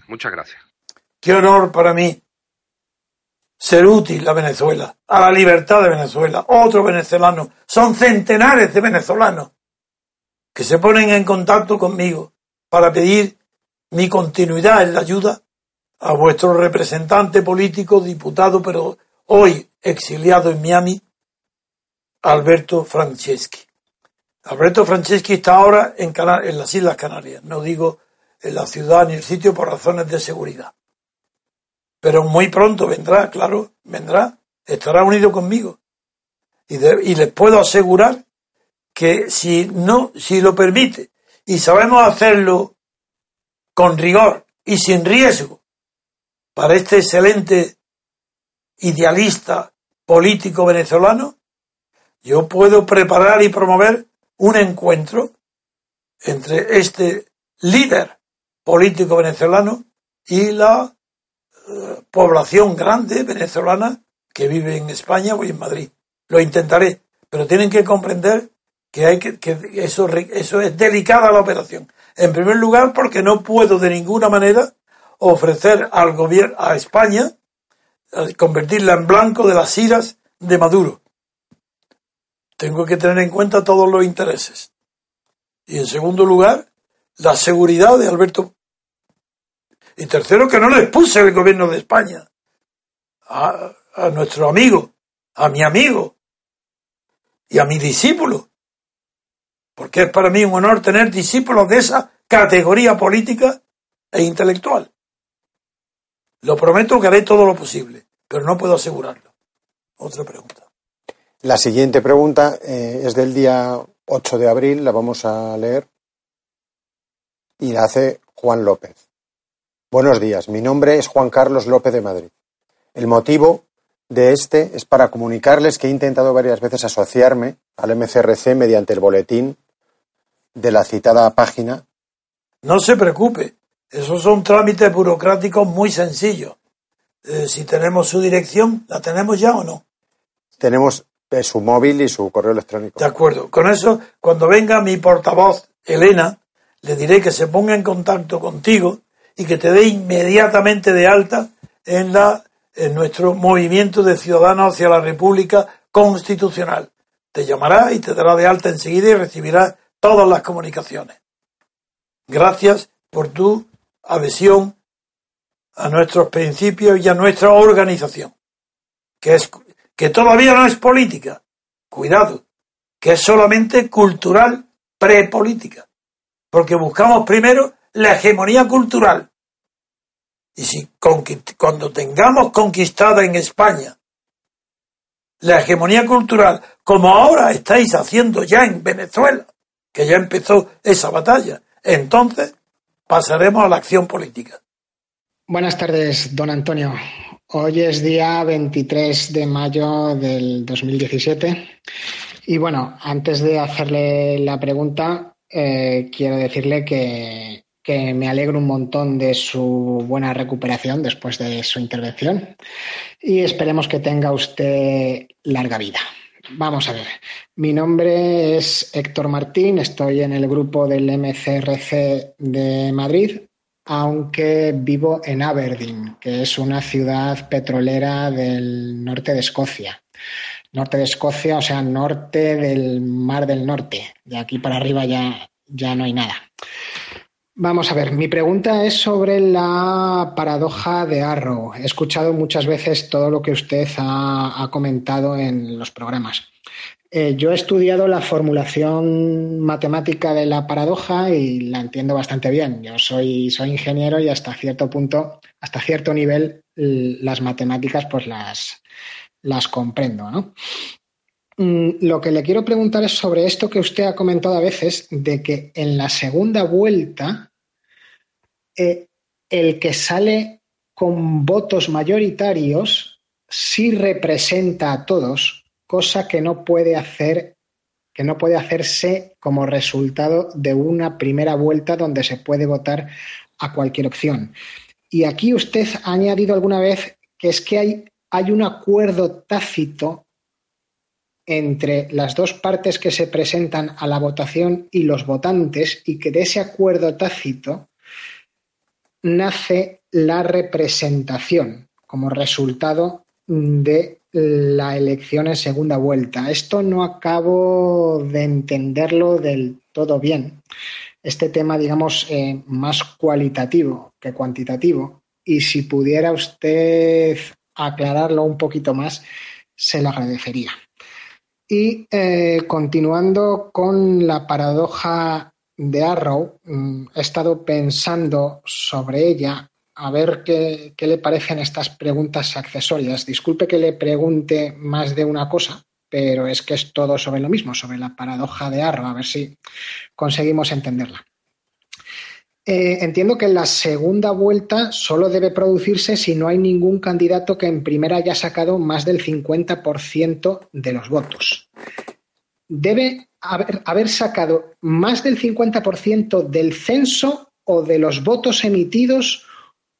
Speaker 6: Muchas gracias.
Speaker 2: Qué honor para mí ser útil a Venezuela, a la libertad de Venezuela, otro venezolano. Son centenares de venezolanos que se ponen en contacto conmigo para pedir mi continuidad en la ayuda a vuestro representante político, diputado, pero hoy exiliado en Miami, Alberto Franceschi. Alberto Franceschi está ahora en, en las Islas Canarias, no digo en la ciudad ni el sitio por razones de seguridad. Pero muy pronto vendrá, claro, vendrá, estará unido conmigo. Y, y les puedo asegurar que si no, si lo permite y sabemos hacerlo con rigor y sin riesgo para este excelente idealista político venezolano, yo puedo preparar y promover un encuentro entre este líder político venezolano y la eh, población grande venezolana que vive en España o en Madrid. Lo intentaré, pero tienen que comprender que hay que, que eso, eso es delicada la operación. En primer lugar, porque no puedo de ninguna manera ofrecer al gobierno, a España, convertirla en blanco de las iras de Maduro. Tengo que tener en cuenta todos los intereses. Y en segundo lugar, la seguridad de Alberto. Y tercero, que no le expuse el gobierno de España a, a nuestro amigo, a mi amigo y a mi discípulo. Porque es para mí un honor tener discípulos de esa categoría política e intelectual. Lo prometo que haré todo lo posible, pero no puedo asegurarlo. Otra pregunta.
Speaker 1: La siguiente pregunta eh, es del día 8 de abril, la vamos a leer. Y la hace Juan López. Buenos días, mi nombre es Juan Carlos López de Madrid. El motivo de este es para comunicarles que he intentado varias veces asociarme al MCRC mediante el boletín de la citada página.
Speaker 2: No se preocupe, esos son trámites burocráticos muy sencillos. Eh, si tenemos su dirección, ¿la tenemos ya o no?
Speaker 1: Tenemos eh, su móvil y su correo electrónico.
Speaker 2: De acuerdo. Con eso, cuando venga mi portavoz, Elena, le diré que se ponga en contacto contigo y que te dé inmediatamente de alta en, la, en nuestro movimiento de ciudadanos hacia la República Constitucional. Te llamará y te dará de alta enseguida y recibirá todas las comunicaciones. Gracias por tu adhesión a nuestros principios y a nuestra organización, que, es, que todavía no es política, cuidado, que es solamente cultural prepolítica, porque buscamos primero la hegemonía cultural. Y si cuando tengamos conquistada en España la hegemonía cultural, como ahora estáis haciendo ya en Venezuela, que ya empezó esa batalla, entonces pasaremos a la acción política.
Speaker 7: Buenas tardes, don Antonio. Hoy es día 23 de mayo del 2017 y bueno, antes de hacerle la pregunta, eh, quiero decirle que, que me alegro un montón de su buena recuperación después de su intervención y esperemos que tenga usted larga vida. Vamos a ver. Mi nombre es Héctor Martín, estoy en el grupo del MCRC de Madrid, aunque vivo en Aberdeen, que es una ciudad petrolera del norte de Escocia. Norte de Escocia, o sea, norte del Mar del Norte. De aquí para arriba ya, ya no hay nada. Vamos a ver, mi pregunta es sobre la paradoja de Arrow. He escuchado muchas veces todo lo que usted ha, comentado en los programas. Eh, yo he estudiado la formulación matemática de la paradoja y la entiendo bastante bien. Yo soy, soy ingeniero y hasta cierto punto, hasta cierto nivel, las matemáticas pues las, las comprendo, ¿no? Mm, lo que le quiero preguntar es sobre esto que usted ha comentado a veces, de que en la segunda vuelta el que sale con votos mayoritarios sí representa a todos, cosa que no puede hacer que no puede hacerse como resultado de una primera vuelta donde se puede votar a cualquier opción. Y aquí usted ha añadido alguna vez que es que hay, hay un acuerdo tácito entre las dos partes que se presentan a la votación y los votantes y que de ese acuerdo tácito nace la representación como resultado de la elección en segunda vuelta. Esto no acabo de entenderlo del todo bien. Este tema, digamos, eh, más cualitativo que cuantitativo. Y si pudiera usted aclararlo un poquito más, se lo agradecería. Y eh, continuando con la paradoja de Arrow, mm, he estado pensando sobre ella, a ver qué, le parecen estas preguntas accesorias. Disculpe que le pregunte más de una cosa, pero es que es todo sobre lo mismo, sobre la paradoja de Arro, a ver si conseguimos entenderla. Eh, entiendo que la segunda vuelta solo debe producirse si no hay ningún candidato que en primera haya sacado más del 50% de los votos. Debe haber, sacado más del 50% del censo o de los votos emitidos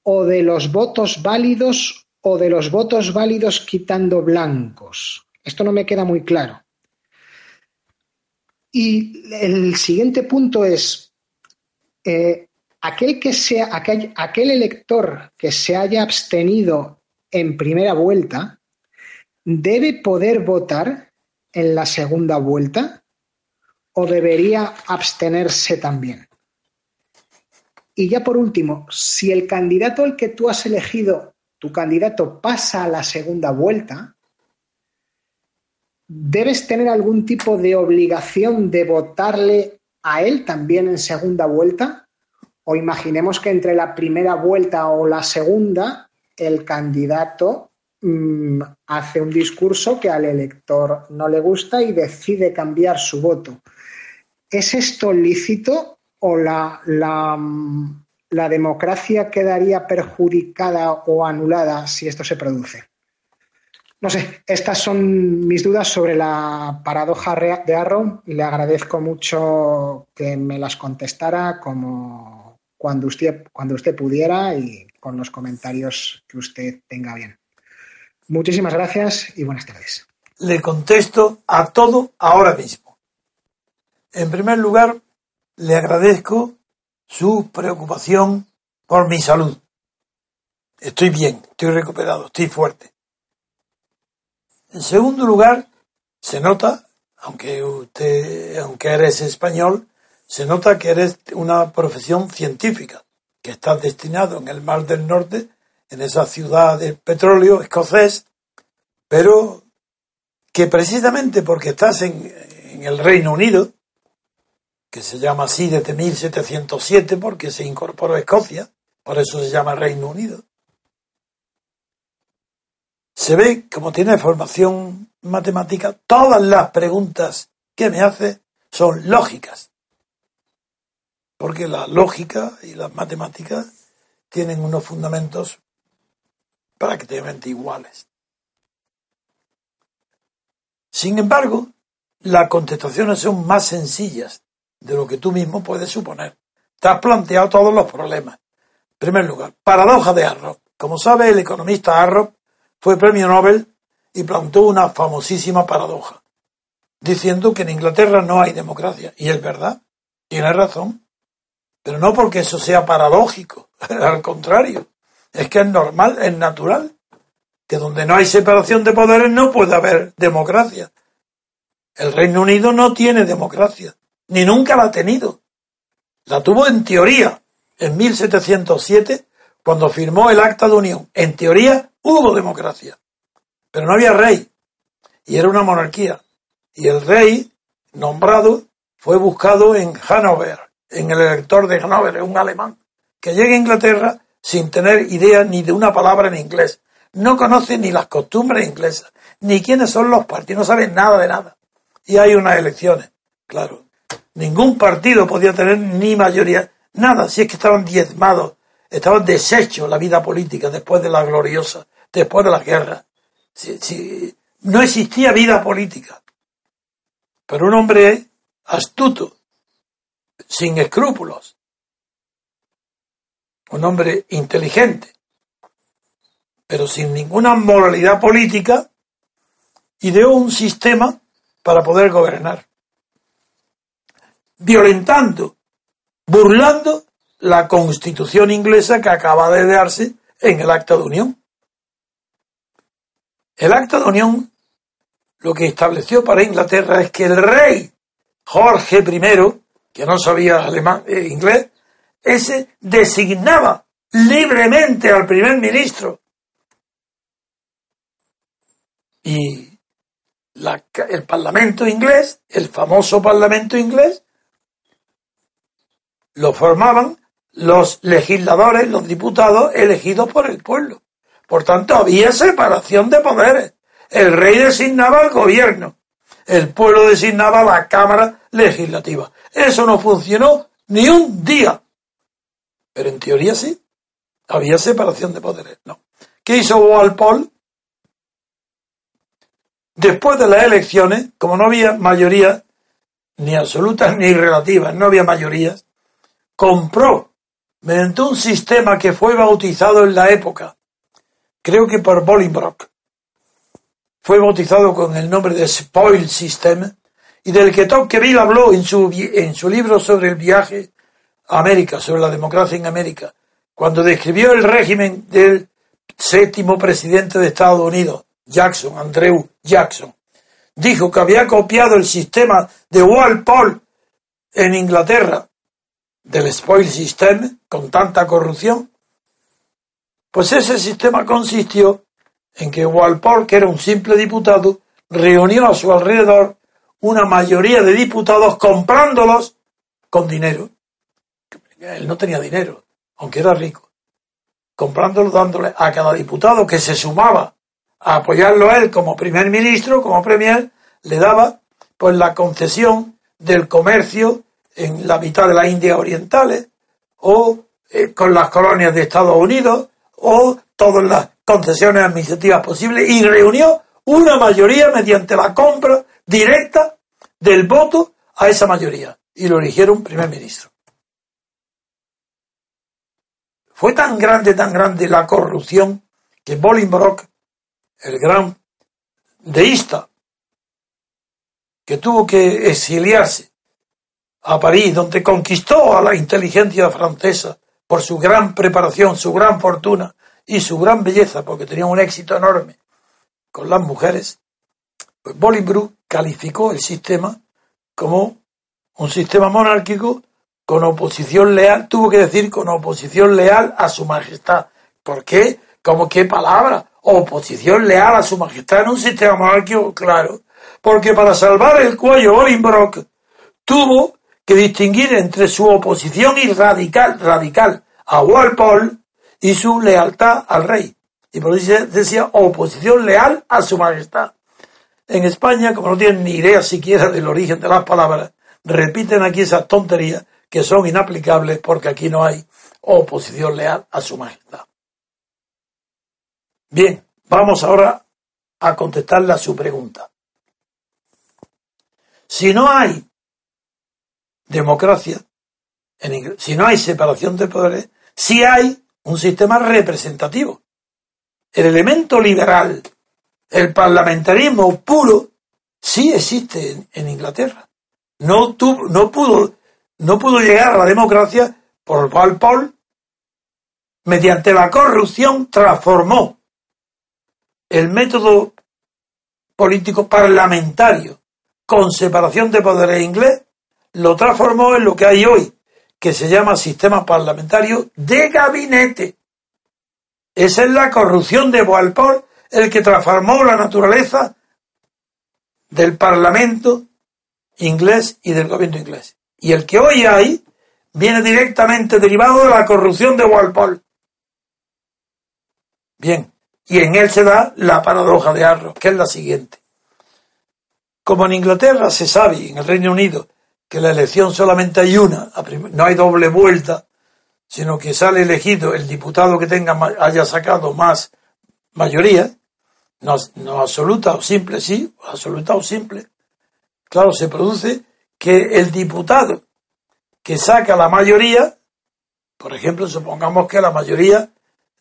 Speaker 7: o de los votos válidos o de los votos válidos quitando blancos. Esto no me queda muy claro. Y el siguiente punto es, eh, aquel, que sea, aquel, aquel elector que se haya abstenido en primera vuelta debe poder votar en la segunda vuelta o debería abstenerse también. Y ya por último, si el candidato al que tú has elegido, tu candidato pasa a la segunda vuelta, ¿debes tener algún tipo de obligación de votarle a él también en segunda vuelta? O imaginemos que entre la primera vuelta o la segunda, el candidato mmm, hace un discurso que al elector no le gusta y decide cambiar su voto. ¿Es esto lícito o la, la, la democracia quedaría perjudicada o anulada si esto se produce? No sé, estas son mis dudas sobre la paradoja de Arrow le agradezco mucho que me las contestara como cuando usted, cuando usted pudiera y con los comentarios que usted tenga bien. Muchísimas gracias y buenas tardes.
Speaker 2: Le contesto a todo ahora mismo. En primer lugar, le agradezco su preocupación por mi salud. Estoy bien, estoy recuperado, estoy fuerte. En segundo lugar, se nota, aunque usted, aunque eres español, se nota que eres una profesión científica, que estás destinado en el Mar del Norte, en esa ciudad de petróleo escocés, pero que precisamente porque estás en, en el Reino Unido, que se llama así desde 1707 porque se incorporó a Escocia, por eso se llama Reino Unido, se ve como tiene formación matemática, todas las preguntas que me hace son lógicas. Porque la lógica y las matemáticas tienen unos fundamentos prácticamente iguales. Sin embargo, las contestaciones son más sencillas de lo que tú mismo puedes suponer. Te has planteado todos los problemas. En primer lugar, paradoja de Arrow. Como sabe, el economista Arrow fue premio Nobel y plantó una famosísima paradoja, diciendo que en Inglaterra no hay democracia. Y es verdad, tiene razón. Pero no porque eso sea paradójico, al contrario, es que es normal, es natural, que donde no hay separación de poderes no puede haber democracia. El Reino Unido no tiene democracia, ni nunca la ha tenido. La tuvo en teoría, en 1707, cuando firmó el Acta de Unión. En teoría hubo democracia, pero no había rey, y era una monarquía. Y el rey nombrado fue buscado en Hanover, en el elector de Hanover, un alemán, que llega a Inglaterra sin tener idea ni de una palabra en inglés. No conoce ni las costumbres inglesas, ni quiénes son los partidos, no sabe nada de nada. Y hay unas elecciones, claro. Ningún partido podía tener ni mayoría, nada, si es que estaban diezmados, estaban deshechos la vida política después de la gloriosa, después de la guerra. Si, no existía vida política. Pero un hombre astuto, sin escrúpulos, un hombre inteligente, pero sin ninguna moralidad política, ideó un sistema para poder gobernar, violentando, burlando la constitución inglesa que acaba de darse en el acta de unión. El acta de unión lo que estableció para Inglaterra es que el rey Jorge I que no sabía alemán, e inglés, ese designaba libremente al primer ministro. Y el Parlamento inglés, el famoso Parlamento inglés, lo formaban los legisladores, los diputados elegidos por el pueblo. Por tanto, había separación de poderes. El rey designaba al gobierno el pueblo designaba la Cámara Legislativa. Eso no funcionó ni un día. Pero en teoría sí. Había separación de poderes. No. ¿Qué hizo Walpole? Después de las elecciones, como no había mayoría, ni absolutas ni relativas, no había mayorías, compró mediante un sistema que fue bautizado en la época, creo que por Bolingbroke, fue bautizado con el nombre de Spoil System, y del que Tocqueville habló en su, en su libro sobre el viaje América, sobre la democracia en América, cuando describió el régimen del séptimo presidente de Estados Unidos, Jackson, Andrew Jackson. Dijo que había copiado el sistema de Walpole en Inglaterra, del spoil system, con tanta corrupción. Pues ese sistema consistió en que Walpole, que era un simple diputado, reunió a su alrededor una mayoría de diputados comprándolos con dinero. Él no tenía dinero, aunque era rico. Comprándolos, dándole a cada diputado que se sumaba a apoyarlo a él como primer ministro, como premier, le daba pues la concesión del comercio en la mitad de las Indias Orientales o eh, con las colonias de Estados Unidos o todas las concesiones administrativas posibles y reunió una mayoría mediante la compra directa del voto a esa mayoría y lo eligieron primer ministro. Fue tan grande, tan grande la corrupción que Bolingbroke, el gran deísta, que tuvo que exiliarse a París, donde conquistó a la inteligencia francesa por su gran preparación, su gran fortuna y su gran belleza, porque tenía un éxito enorme con las mujeres, pues Bolingbroke calificó el sistema como un sistema monárquico con oposición leal, tuvo que decir con oposición leal a su majestad. ¿Por qué? ¿Cómo qué palabra? Oposición leal a su majestad en un sistema monárquico, claro. Porque para salvar el cuello Bolingbroke tuvo que distinguir entre su oposición y radical, radical a Walpole y su lealtad al rey. Y por eso decía oposición leal a su majestad. En España, como no tienen ni idea siquiera del origen de las palabras, repiten aquí esas tonterías que son inaplicables porque aquí no hay oposición leal a su majestad. Bien, vamos ahora a contestarle a su pregunta. Si no hay democracia, si no hay separación de poderes, si hay un sistema representativo. El elemento liberal, el parlamentarismo puro, sí existe en, Inglaterra. No, no, pudo, no pudo llegar a la democracia por Walpole, mediante la corrupción transformó el método político parlamentario con separación de poderes inglés, lo transformó en lo que hay hoy, que se llama sistema parlamentario de gabinete. Esa es la corrupción de Walpole, el que transformó la naturaleza del Parlamento inglés y del gobierno inglés. Y el que hoy hay viene directamente derivado de la corrupción de Walpole. Bien, y en él se da la paradoja de Arrow, que es la siguiente. Como en Inglaterra se sabe, en el Reino Unido, que la elección solamente hay una, no hay doble vuelta, sino que sale elegido el diputado que tenga haya sacado más mayoría, no, no absoluta o simple, sí, absoluta o simple. Claro, se produce que el diputado que saca la mayoría, por ejemplo, supongamos que la mayoría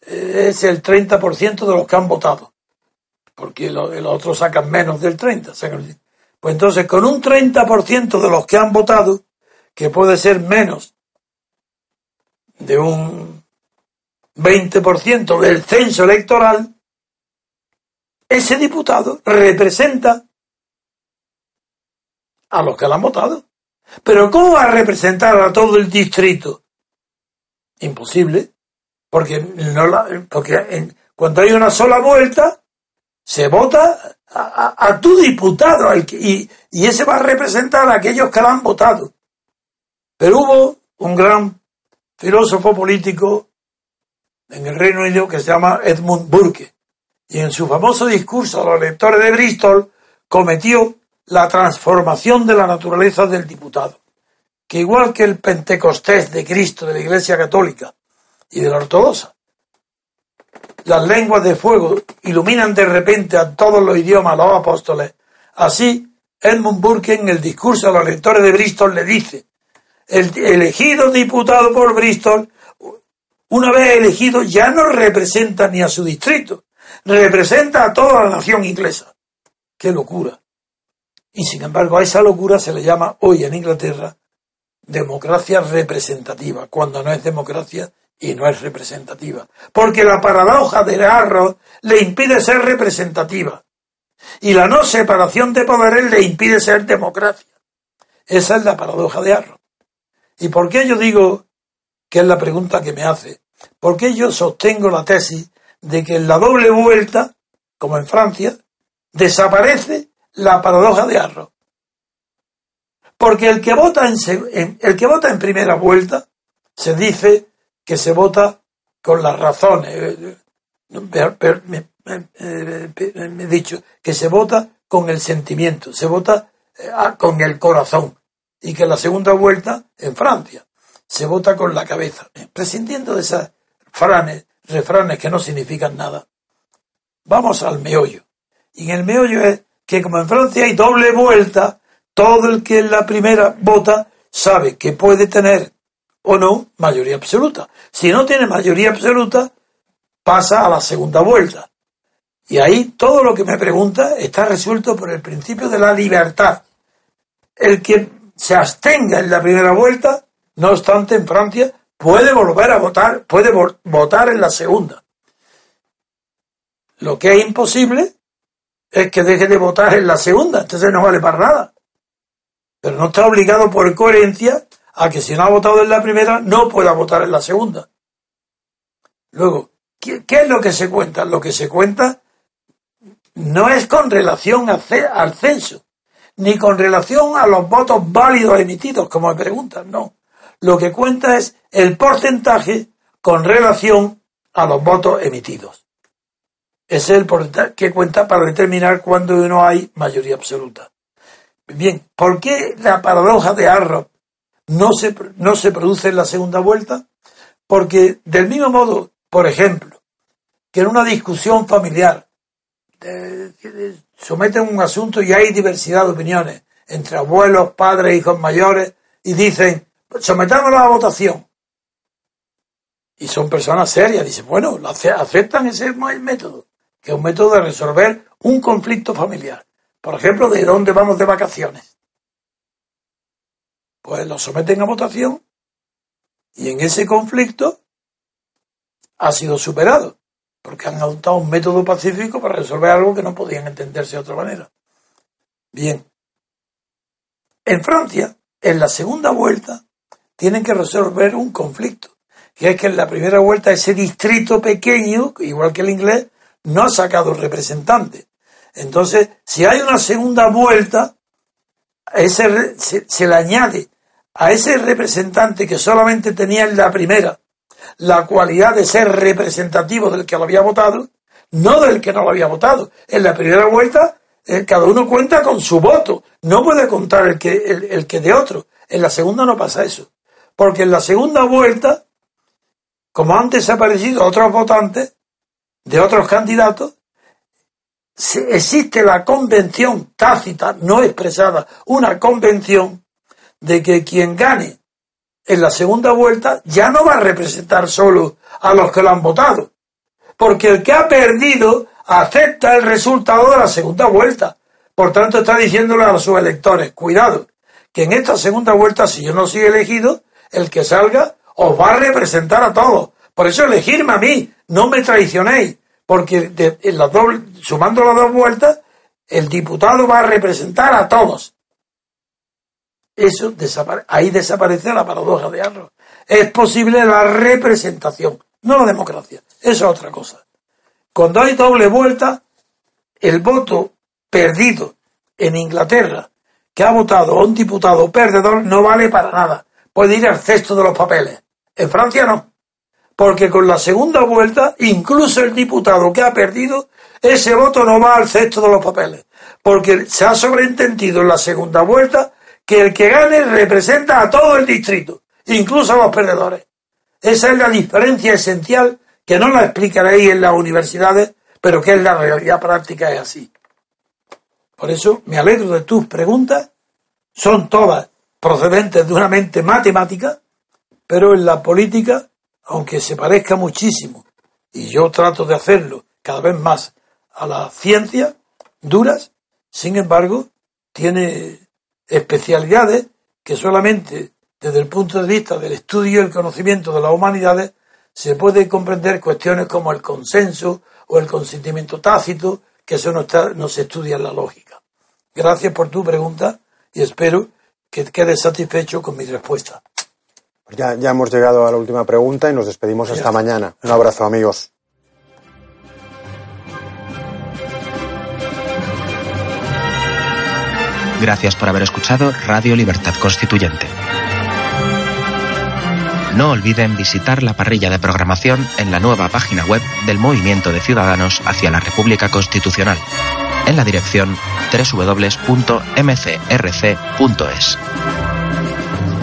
Speaker 2: eh, es el 30% de los que han votado, porque los, otros sacan menos del 30%. Sacan, pues entonces, con un 30% de los que han votado, que puede ser menos de un 20% del censo electoral, ese diputado representa a los que lo han votado. Pero ¿cómo va a representar a todo el distrito? Imposible, porque, no porque cuando hay una sola vuelta, se vota a, tu diputado y, y, ese va a representar a aquellos que lo han votado. Pero hubo un gran filósofo político en el Reino Unido que se llama Edmund Burke y en su famoso discurso a los electores de Bristol cometió la transformación de la naturaleza del diputado. Que igual que el Pentecostés de Cristo de la Iglesia Católica y de la Ortodoxa, las lenguas de fuego iluminan de repente a todos los idiomas los apóstoles, así Edmund Burke en el discurso a los lectores de Bristol le dice, el elegido diputado por Bristol, una vez elegido, ya no representa ni a su distrito, representa a toda la nación inglesa. ¡Qué locura! Y sin embargo a esa locura se le llama hoy en Inglaterra democracia representativa, cuando no es democracia y no es representativa. Porque la paradoja de Arrow le impide ser representativa. Y la no separación de poderes le impide ser democracia. Esa es la paradoja de Arrow. ¿Y por qué yo digo que es la pregunta que me hace? ¿Por qué yo sostengo la tesis de que en la doble vuelta, como en Francia, desaparece la paradoja de Arrow? Porque el que vota en, el que vota en primera vuelta se dice que se vota con las razones. Me, he dicho que se vota con el sentimiento, se vota eh, con el corazón. Y que la segunda vuelta, en Francia, se vota con la cabeza. Prescindiendo de esas franes, refranes que no significan nada. Vamos al meollo. Y en el meollo es que como en Francia hay doble vuelta, todo el que en la primera vota sabe que puede tener o no mayoría absoluta. Si no tiene mayoría absoluta, pasa a la segunda vuelta. Y ahí todo lo que me pregunta está resuelto por el principio de la libertad. El que se abstenga en la primera vuelta, no obstante, en Francia, puede volver a votar, puede votar en la segunda. Lo que es imposible es que deje de votar en la segunda, entonces no vale para nada. Pero no está obligado por coherencia a que si no ha votado en la primera no pueda votar en la segunda. Luego, ¿qué, es lo que se cuenta? Lo que se cuenta no es con relación al censo, ni con relación a los votos válidos emitidos, como me preguntan, no. Lo que cuenta es el porcentaje con relación a los votos emitidos. Es el porcentaje que cuenta para determinar cuándo no hay mayoría absoluta. Bien, ¿por qué la paradoja de Arrow no se, no se produce en la segunda vuelta, porque del mismo modo, por ejemplo, que en una discusión familiar someten un asunto y hay diversidad de opiniones entre abuelos, padres, hijos mayores, y dicen, sometámoslo a votación. Y son personas serias, dicen, bueno, aceptan ese método, que es un método de resolver un conflicto familiar. Por ejemplo, de dónde vamos de vacaciones pues lo someten a votación y en ese conflicto ha sido superado, porque han adoptado un método pacífico para resolver algo que no podían entenderse de otra manera. Bien. En Francia, en la segunda vuelta, tienen que resolver un conflicto, que es que en la primera vuelta ese distrito pequeño, igual que el inglés, no ha sacado representante. Entonces, si hay una segunda vuelta, ese se, le añade a ese representante que solamente tenía en la primera la cualidad de ser representativo del que lo había votado, no del que no lo había votado. En la primera vuelta, eh, cada uno cuenta con su voto, no puede contar el que, el que de otro. En la segunda no pasa eso, porque en la segunda vuelta, como antes ha aparecido otros votantes de otros candidatos, existe la convención tácita, no expresada, una convención de que quien gane en la segunda vuelta ya no va a representar solo a los que lo han votado, porque el que ha perdido acepta el resultado de la segunda vuelta. Por tanto, está diciéndole a sus electores, cuidado, que en esta segunda vuelta, si yo no soy elegido, el que salga os va a representar a todos. Por eso elegirme a mí, no me traicionéis, porque en la doble, sumando las dos vueltas, el diputado va a representar a todos. Eso ahí desaparece la paradoja de Arrow. Es posible la representación, no la democracia. Eso es otra cosa. Cuando hay doble vuelta, el voto perdido en Inglaterra, que ha votado a un diputado perdedor, no vale para nada. Puede ir al cesto de los papeles. En Francia no. Porque con la segunda vuelta, incluso el diputado que ha perdido, ese voto no va al cesto de los papeles, porque se ha sobreentendido en la segunda vuelta que el que gane representa a todo el distrito, incluso a los perdedores. Esa es la diferencia esencial que no la explicaréis en las universidades, pero que en la realidad práctica es así. Por eso me alegro de tus preguntas, son todas procedentes de una mente matemática, pero en la política, aunque se parezca muchísimo, y yo trato de hacerlo cada vez más a la ciencia duras, sin embargo, tiene especialidades que solamente desde el punto de vista del estudio y el conocimiento de las humanidades se puede comprender cuestiones como el consenso o el consentimiento tácito, que eso no, no se estudia en la lógica. Gracias por tu pregunta y espero que quedes satisfecho con mi respuesta.
Speaker 1: Ya, ya hemos llegado a la última pregunta y nos despedimos hasta mañana. Un abrazo, amigos.
Speaker 4: Gracias por haber escuchado Radio Libertad Constituyente. No olviden visitar la parrilla de programación en la nueva página web del Movimiento de Ciudadanos hacia la República Constitucional, en la dirección www.mcrc.es.